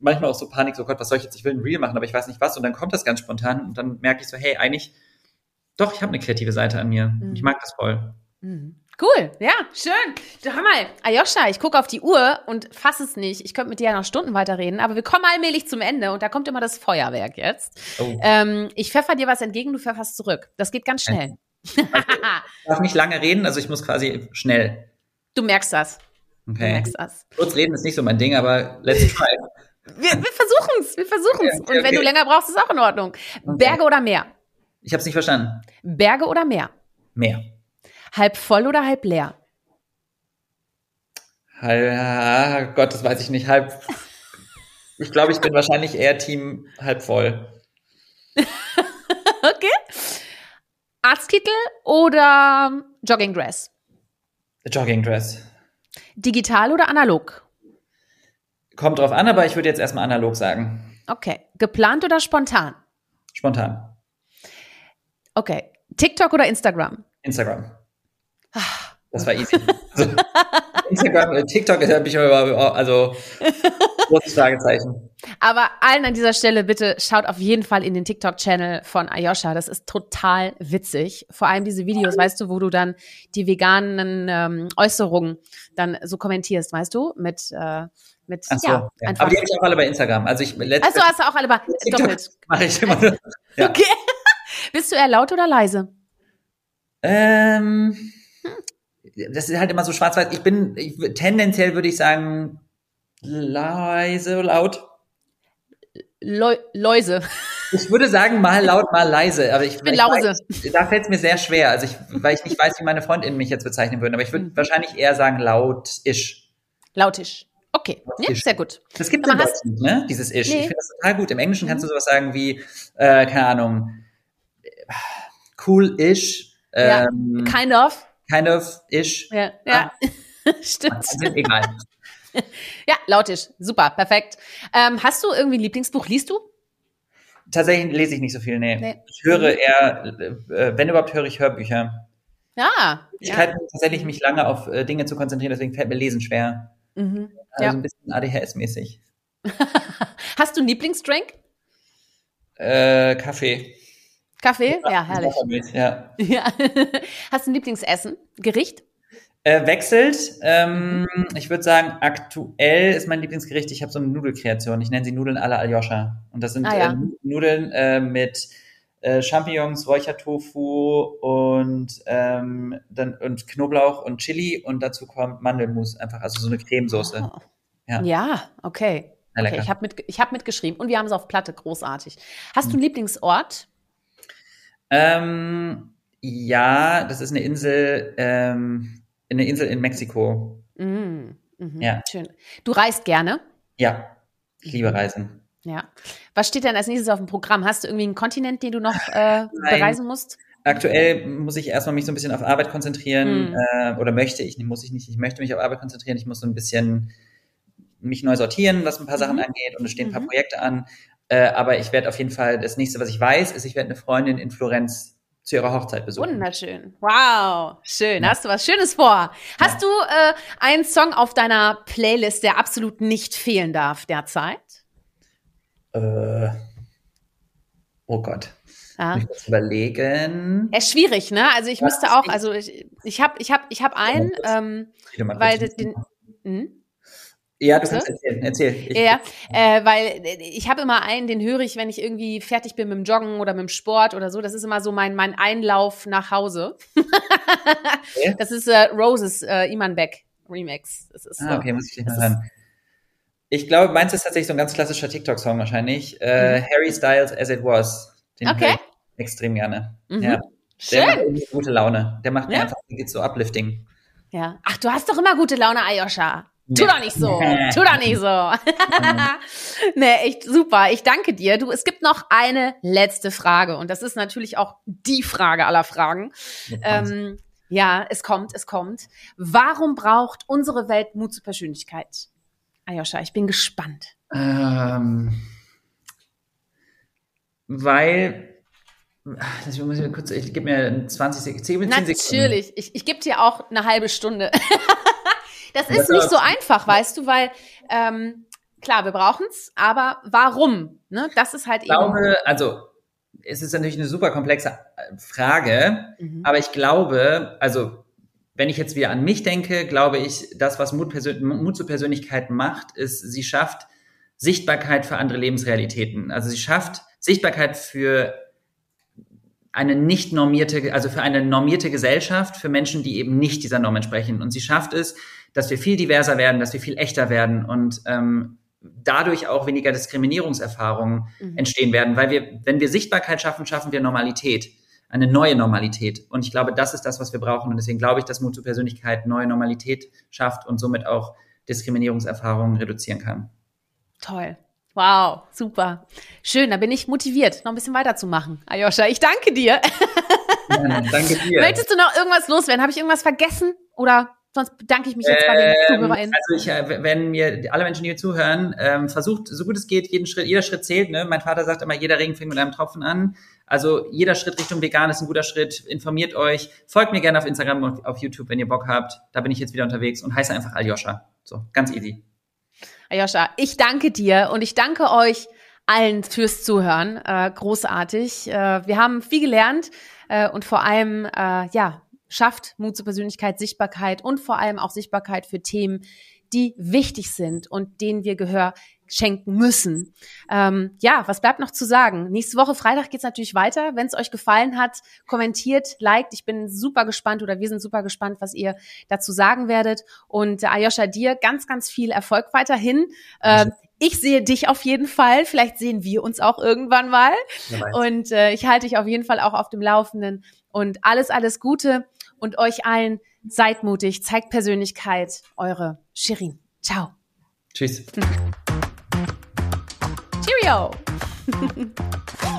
manchmal auch so Panik, so Gott, was soll ich jetzt? Ich will ein Reel machen, aber ich weiß nicht was. Und dann kommt das ganz spontan und dann merke ich so, hey, eigentlich, doch, ich habe eine kreative Seite an mir. Mhm. Ich mag das voll. Mhm. Cool, ja, schön. Du, hör mal, Ayosha, ich gucke auf die Uhr und fass es nicht. Ich könnte mit dir ja noch Stunden weiterreden, aber wir kommen allmählich zum Ende und da kommt immer das Feuerwerk jetzt. Oh. Ähm, ich pfeffer dir was entgegen, du pfefferst zurück. Das geht ganz schnell. Ich darf nicht lange reden, also ich muss quasi schnell. Du merkst das. Okay. Du merkst das. Kurz reden ist nicht so mein Ding, aber let's try. Wir, versuchen es, wir versuchen es. Und wenn du länger brauchst, ist auch in Ordnung. Berge oder Meer? Ich habe es nicht verstanden. Berge oder Meer? Meer. Halb voll oder halb leer? Halb, ah, Gott, das weiß ich nicht. Halb. Ich glaube, ich bin wahrscheinlich eher Team halb voll. okay. Arzttitel oder Joggingdress? Joggingdress. Digital oder analog? Kommt drauf an, aber ich würde jetzt erstmal analog sagen. Okay. Geplant oder spontan? Spontan. Okay. TikTok oder Instagram? Instagram. Das war easy. Also, Instagram, TikTok ist ja mich aber, also großes Fragezeichen. Aber allen an dieser Stelle bitte schaut auf jeden Fall in den TikTok-Channel von Ayosha. Das ist total witzig. Vor allem diese Videos, weißt du, wo du dann die veganen ähm, Äußerungen dann so kommentierst, weißt du, mit äh, mit Ach so, ja, ja. Aber die habe ich auch alle bei Instagram. Also ich letzte, Also hast du auch alle bei TikTok doppelt. Mache ich immer. Nur, ja. Okay. Bist du eher laut oder leise? Ähm, das ist halt immer so schwarz-weiß. Ich bin ich, tendenziell würde ich sagen leise, laut. Leu Läuse. Ich würde sagen mal laut, mal leise. Aber ich, ich bin ich Lause. Weiß, da fällt es mir sehr schwer. Also ich, weil ich nicht weiß, wie meine Freundinnen mich jetzt bezeichnen würden. Aber ich würde mhm. wahrscheinlich eher sagen laut-isch. Lautisch. Okay, ja, sehr gut. Das gibt es in Deutschland, ne? Dieses Ish. Nee. Ich finde das total gut. Im Englischen kannst du sowas sagen wie, äh, keine Ahnung, cool-ish. Ähm, ja, kind of. Kind of ish. Ja, ja. Ah. stimmt. egal. ja, lautisch. Super, perfekt. Ähm, hast du irgendwie ein Lieblingsbuch? Liest du? Tatsächlich lese ich nicht so viel, nee. nee. Ich höre mhm. eher, äh, wenn überhaupt höre ich Hörbücher. Ja. Ich ja. kann tatsächlich mich lange auf äh, Dinge zu konzentrieren, deswegen fällt mir Lesen schwer. Mhm. Also ja. ein bisschen ADHS-mäßig. Hast du einen Lieblingsdrink? Äh, Kaffee. Kaffee? Ja, herrlich. Ja. ja. Hast du ein Lieblingsessen? Gericht? Äh, wechselt. Ähm, ich würde sagen, aktuell ist mein Lieblingsgericht, ich habe so eine Nudelkreation. Ich nenne sie Nudeln à la Aljoscha. Und das sind ah, ja. äh, Nudeln äh, mit äh, Champignons, Räuchertofu und, ähm, dann, und Knoblauch und Chili und dazu kommt Mandelmus, einfach, also so eine Cremesoße. Oh. Ja. ja, okay. okay ich habe mit, hab mitgeschrieben und wir haben es auf Platte, großartig. Hast du einen hm. Lieblingsort? Ähm, ja, das ist eine Insel, ähm, eine Insel in Mexiko. Mm, mhm, ja. Schön. Du reist gerne? Ja, ich liebe Reisen. Ja. Was steht denn als nächstes auf dem Programm? Hast du irgendwie einen Kontinent, den du noch äh, bereisen musst? Aktuell muss ich erstmal mich so ein bisschen auf Arbeit konzentrieren hm. äh, oder möchte ich, muss ich nicht, ich möchte mich auf Arbeit konzentrieren. Ich muss so ein bisschen mich neu sortieren, was ein paar mhm. Sachen angeht und es stehen ein paar mhm. Projekte an. Äh, aber ich werde auf jeden Fall, das nächste, was ich weiß, ist, ich werde eine Freundin in Florenz zu ihrer Hochzeit besuchen. Wunderschön. Wow. Schön. Ja. Hast du was Schönes vor? Hast ja. du äh, einen Song auf deiner Playlist, der absolut nicht fehlen darf derzeit? Äh, oh Gott. Ja. Ich muss überlegen. Ja, schwierig, ne? Also ich ja, müsste auch, also ich, ich habe ich hab, ich hab einen, ähm, weil den, hm? Ja, du kannst erzählen. Erzähl. Ich, ja, äh, weil ich habe immer einen, den höre ich, wenn ich irgendwie fertig bin mit dem Joggen oder mit dem Sport oder so. Das ist immer so mein, mein Einlauf nach Hause. okay. Das ist äh, Roses äh, Iman Beck Remix. Das ist ah, okay, muss ich mal hören. Ich glaube, meins ist tatsächlich so ein ganz klassischer TikTok-Song wahrscheinlich. Äh, mhm. Harry Styles As It Was. Den okay. ich extrem gerne. Mhm. Ja. Schön. Der macht gute Laune. Der macht mir einfach, geht so uplifting. Ja. Ach, du hast doch immer gute Laune, Ayosha. Tu doch nicht so. Tu doch nicht so. nee, echt super. Ich danke dir. Du, es gibt noch eine letzte Frage und das ist natürlich auch die Frage aller Fragen. Ähm, ja, es kommt, es kommt. Warum braucht unsere Welt Mut zur Persönlichkeit? Ayosha, ich bin gespannt. Ähm, weil ich muss mir kurz, ich gebe mir 20 Sekunden, 10 Sekunden. Natürlich, ich, ich gebe dir auch eine halbe Stunde. das ist nicht so einfach, weißt du, weil ähm, klar, wir brauchen es, aber warum? Ne? Das ist halt ich glaube, eben. Also es ist natürlich eine super komplexe Frage, mhm. aber ich glaube, also wenn ich jetzt wieder an mich denke, glaube ich, das, was Mut, Mut zur Persönlichkeit macht, ist, sie schafft Sichtbarkeit für andere Lebensrealitäten. Also sie schafft Sichtbarkeit für eine nicht normierte, also für eine normierte Gesellschaft, für Menschen, die eben nicht dieser Norm entsprechen. Und sie schafft es, dass wir viel diverser werden, dass wir viel echter werden und ähm, dadurch auch weniger Diskriminierungserfahrungen mhm. entstehen werden, weil wir, wenn wir Sichtbarkeit schaffen, schaffen wir Normalität, eine neue Normalität. Und ich glaube, das ist das, was wir brauchen. Und deswegen glaube ich, dass Mut zur Persönlichkeit neue Normalität schafft und somit auch Diskriminierungserfahrungen reduzieren kann. Toll. Wow, super. Schön, da bin ich motiviert, noch ein bisschen weiterzumachen. Ayosha, ich danke dir. Ja, danke dir. Möchtest du noch irgendwas loswerden? Habe ich irgendwas vergessen? Oder sonst bedanke ich mich jetzt bei den ähm, ZuhörerInnen. Also ich, äh, wenn mir alle Menschen, die hier zuhören, ähm, versucht, so gut es geht, jeden Schritt, jeder Schritt zählt. Ne? Mein Vater sagt immer, jeder Regen fängt mit einem Tropfen an. Also jeder Schritt Richtung vegan ist ein guter Schritt. Informiert euch. Folgt mir gerne auf Instagram und auf YouTube, wenn ihr Bock habt. Da bin ich jetzt wieder unterwegs und heiße einfach Aljoscha. So, ganz easy. Ayosha, ich danke dir und ich danke euch allen fürs Zuhören. Äh, großartig. Äh, wir haben viel gelernt äh, und vor allem, äh, ja, schafft Mut zur Persönlichkeit, Sichtbarkeit und vor allem auch Sichtbarkeit für Themen, die wichtig sind und denen wir Gehör schenken müssen. Ähm, ja, was bleibt noch zu sagen? Nächste Woche Freitag geht's natürlich weiter. Wenn es euch gefallen hat, kommentiert, liked. Ich bin super gespannt oder wir sind super gespannt, was ihr dazu sagen werdet. Und äh, Ayosha, dir ganz, ganz viel Erfolg weiterhin. Äh, ich sehe dich auf jeden Fall. Vielleicht sehen wir uns auch irgendwann mal. Und äh, ich halte dich auf jeden Fall auch auf dem Laufenden. Und alles, alles Gute und euch allen seid mutig, zeigt Persönlichkeit. Eure Shirin. Ciao. Tschüss. Cheerio.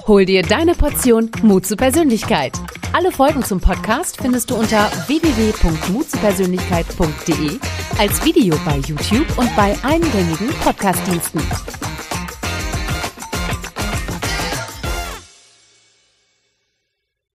Hol dir deine Portion Mut zur Persönlichkeit. Alle Folgen zum Podcast findest du unter www.mutzupersönlichkeit.de als Video bei YouTube und bei eingängigen Podcastdiensten.